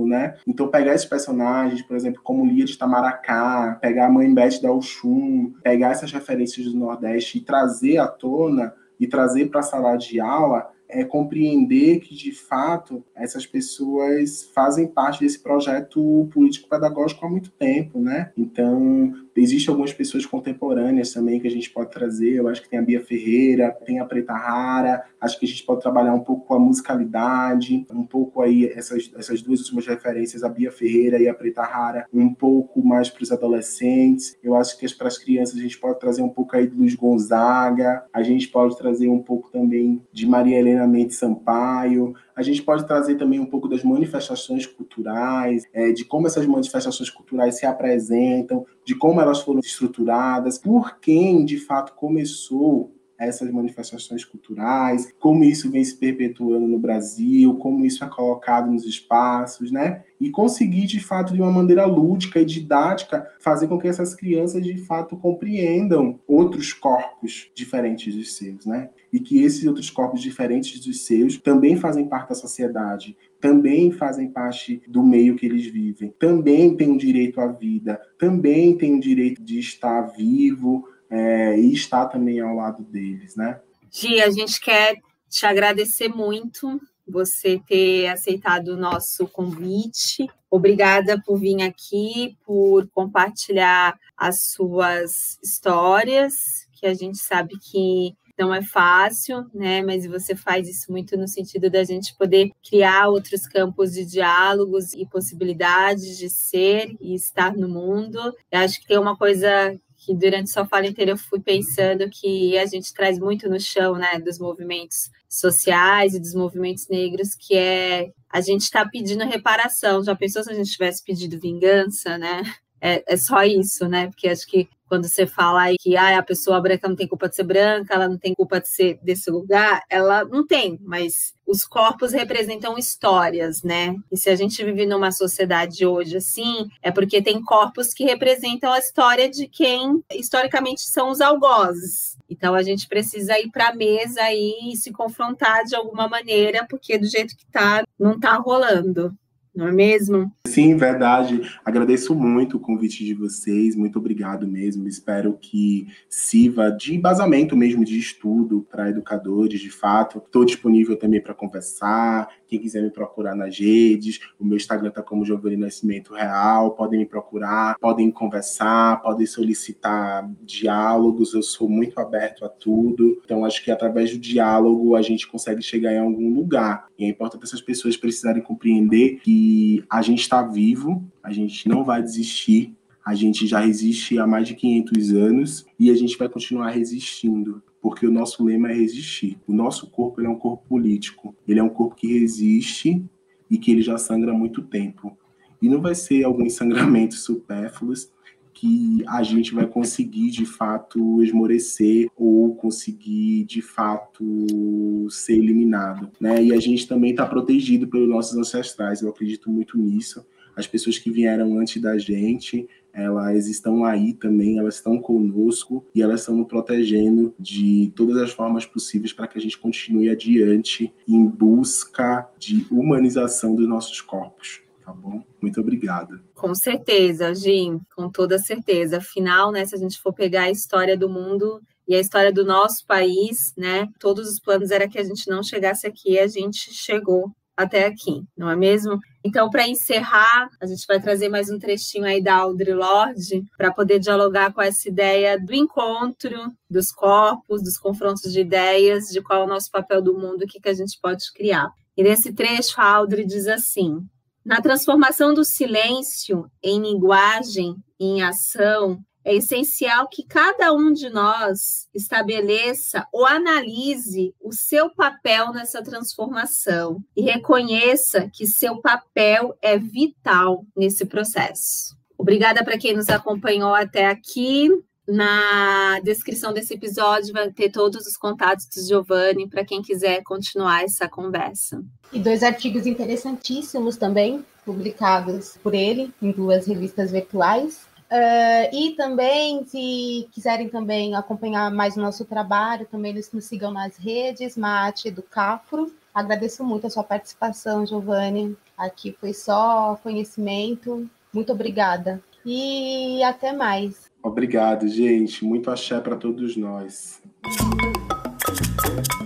S4: né? Então pegar esses personagens, por exemplo, como Lia de Tamaracá, pegar a mãe Beth da Oxum, pegar essas referências do Nordeste e trazer à tona e trazer para a sala de aula é compreender que, de fato, essas pessoas fazem parte desse projeto político-pedagógico há muito tempo, né? Então, existem algumas pessoas contemporâneas também que a gente pode trazer. Eu acho que tem a Bia Ferreira, tem a Preta Rara. Acho que a gente pode trabalhar um pouco com a musicalidade, um pouco aí essas, essas duas últimas referências, a Bia Ferreira e a Preta Rara, um pouco mais para os adolescentes. Eu acho que para as crianças a gente pode trazer um pouco aí de Luiz Gonzaga. A gente pode trazer um pouco também de Maria Helena Mendes Sampaio. A gente pode trazer também um pouco das manifestações culturais, é, de como essas manifestações culturais se apresentam, de como elas foram estruturadas, por quem de fato começou essas manifestações culturais, como isso vem se perpetuando no Brasil, como isso é colocado nos espaços, né? E conseguir, de fato, de uma maneira lúdica e didática, fazer com que essas crianças, de fato, compreendam outros corpos diferentes dos seus, né? E que esses outros corpos diferentes dos seus também fazem parte da sociedade, também fazem parte do meio que eles vivem, também têm o direito à vida, também têm o direito de estar vivo, é, e estar também ao lado deles, né?
S2: Gi, a gente quer te agradecer muito você ter aceitado o nosso convite. Obrigada por vir aqui, por compartilhar as suas histórias, que a gente sabe que não é fácil, né? Mas você faz isso muito no sentido da gente poder criar outros campos de diálogos e possibilidades de ser e estar no mundo. Eu acho que tem uma coisa que durante sua fala inteira eu fui pensando que a gente traz muito no chão, né, dos movimentos sociais e dos movimentos negros, que é a gente está pedindo reparação. Já pensou se a gente tivesse pedido vingança, né? É, é só isso, né? Porque acho que quando você fala aí que ah, a pessoa branca não tem culpa de ser branca, ela não tem culpa de ser desse lugar, ela não tem, mas os corpos representam histórias, né? E se a gente vive numa sociedade hoje assim, é porque tem corpos que representam a história de quem historicamente são os algozes. Então a gente precisa ir para a mesa e se confrontar de alguma maneira, porque do jeito que tá, não tá rolando não é mesmo?
S4: Sim, verdade. Agradeço muito o convite de vocês, muito obrigado mesmo. Espero que sirva de embasamento mesmo de estudo para educadores, de fato. Estou disponível também para conversar. Quem quiser me procurar nas redes, o meu Instagram está como Giovanni Nascimento Real. Podem me procurar, podem conversar, podem solicitar diálogos. Eu sou muito aberto a tudo. Então, acho que através do diálogo a gente consegue chegar em algum lugar. E é importante essas pessoas precisarem compreender que a gente está vivo, a gente não vai desistir, a gente já resiste há mais de 500 anos e a gente vai continuar resistindo porque o nosso lema é resistir. O nosso corpo é um corpo político, ele é um corpo que resiste e que ele já sangra há muito tempo. E não vai ser alguns sangramentos supérfluos que a gente vai conseguir de fato esmorecer ou conseguir de fato ser eliminado, né? E a gente também está protegido pelos nossos ancestrais. Eu acredito muito nisso. As pessoas que vieram antes da gente, elas estão aí também, elas estão conosco e elas estão nos protegendo de todas as formas possíveis para que a gente continue adiante em busca de humanização dos nossos corpos. Tá bom? Muito obrigada.
S2: Com certeza, Jim, com toda certeza. Afinal, né, se a gente for pegar a história do mundo e a história do nosso país, né, todos os planos era que a gente não chegasse aqui, a gente chegou até aqui, não é mesmo? Então, para encerrar, a gente vai trazer mais um trechinho aí da Audre Lorde para poder dialogar com essa ideia do encontro, dos corpos, dos confrontos de ideias, de qual é o nosso papel do mundo, o que, que a gente pode criar. E nesse trecho, a Audre diz assim: na transformação do silêncio em linguagem e em ação, é essencial que cada um de nós estabeleça ou analise o seu papel nessa transformação e reconheça que seu papel é vital nesse processo. Obrigada para quem nos acompanhou até aqui. Na descrição desse episódio vai ter todos os contatos do Giovanni para quem quiser continuar essa conversa.
S3: E dois artigos interessantíssimos também, publicados por ele em duas revistas virtuais. Uh, e também, se quiserem também acompanhar mais o nosso trabalho, também nos, nos sigam nas redes, Mate do Capro. Agradeço muito a sua participação, Giovanni. Aqui foi só conhecimento. Muito obrigada. E até mais.
S4: Obrigado, gente. Muito axé para todos nós.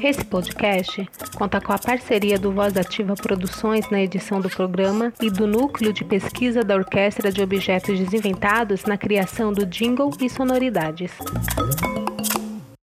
S1: Esse podcast conta com a parceria do Voz Ativa Produções na edição do programa e do Núcleo de Pesquisa da Orquestra de Objetos Desinventados na criação do jingle e sonoridades.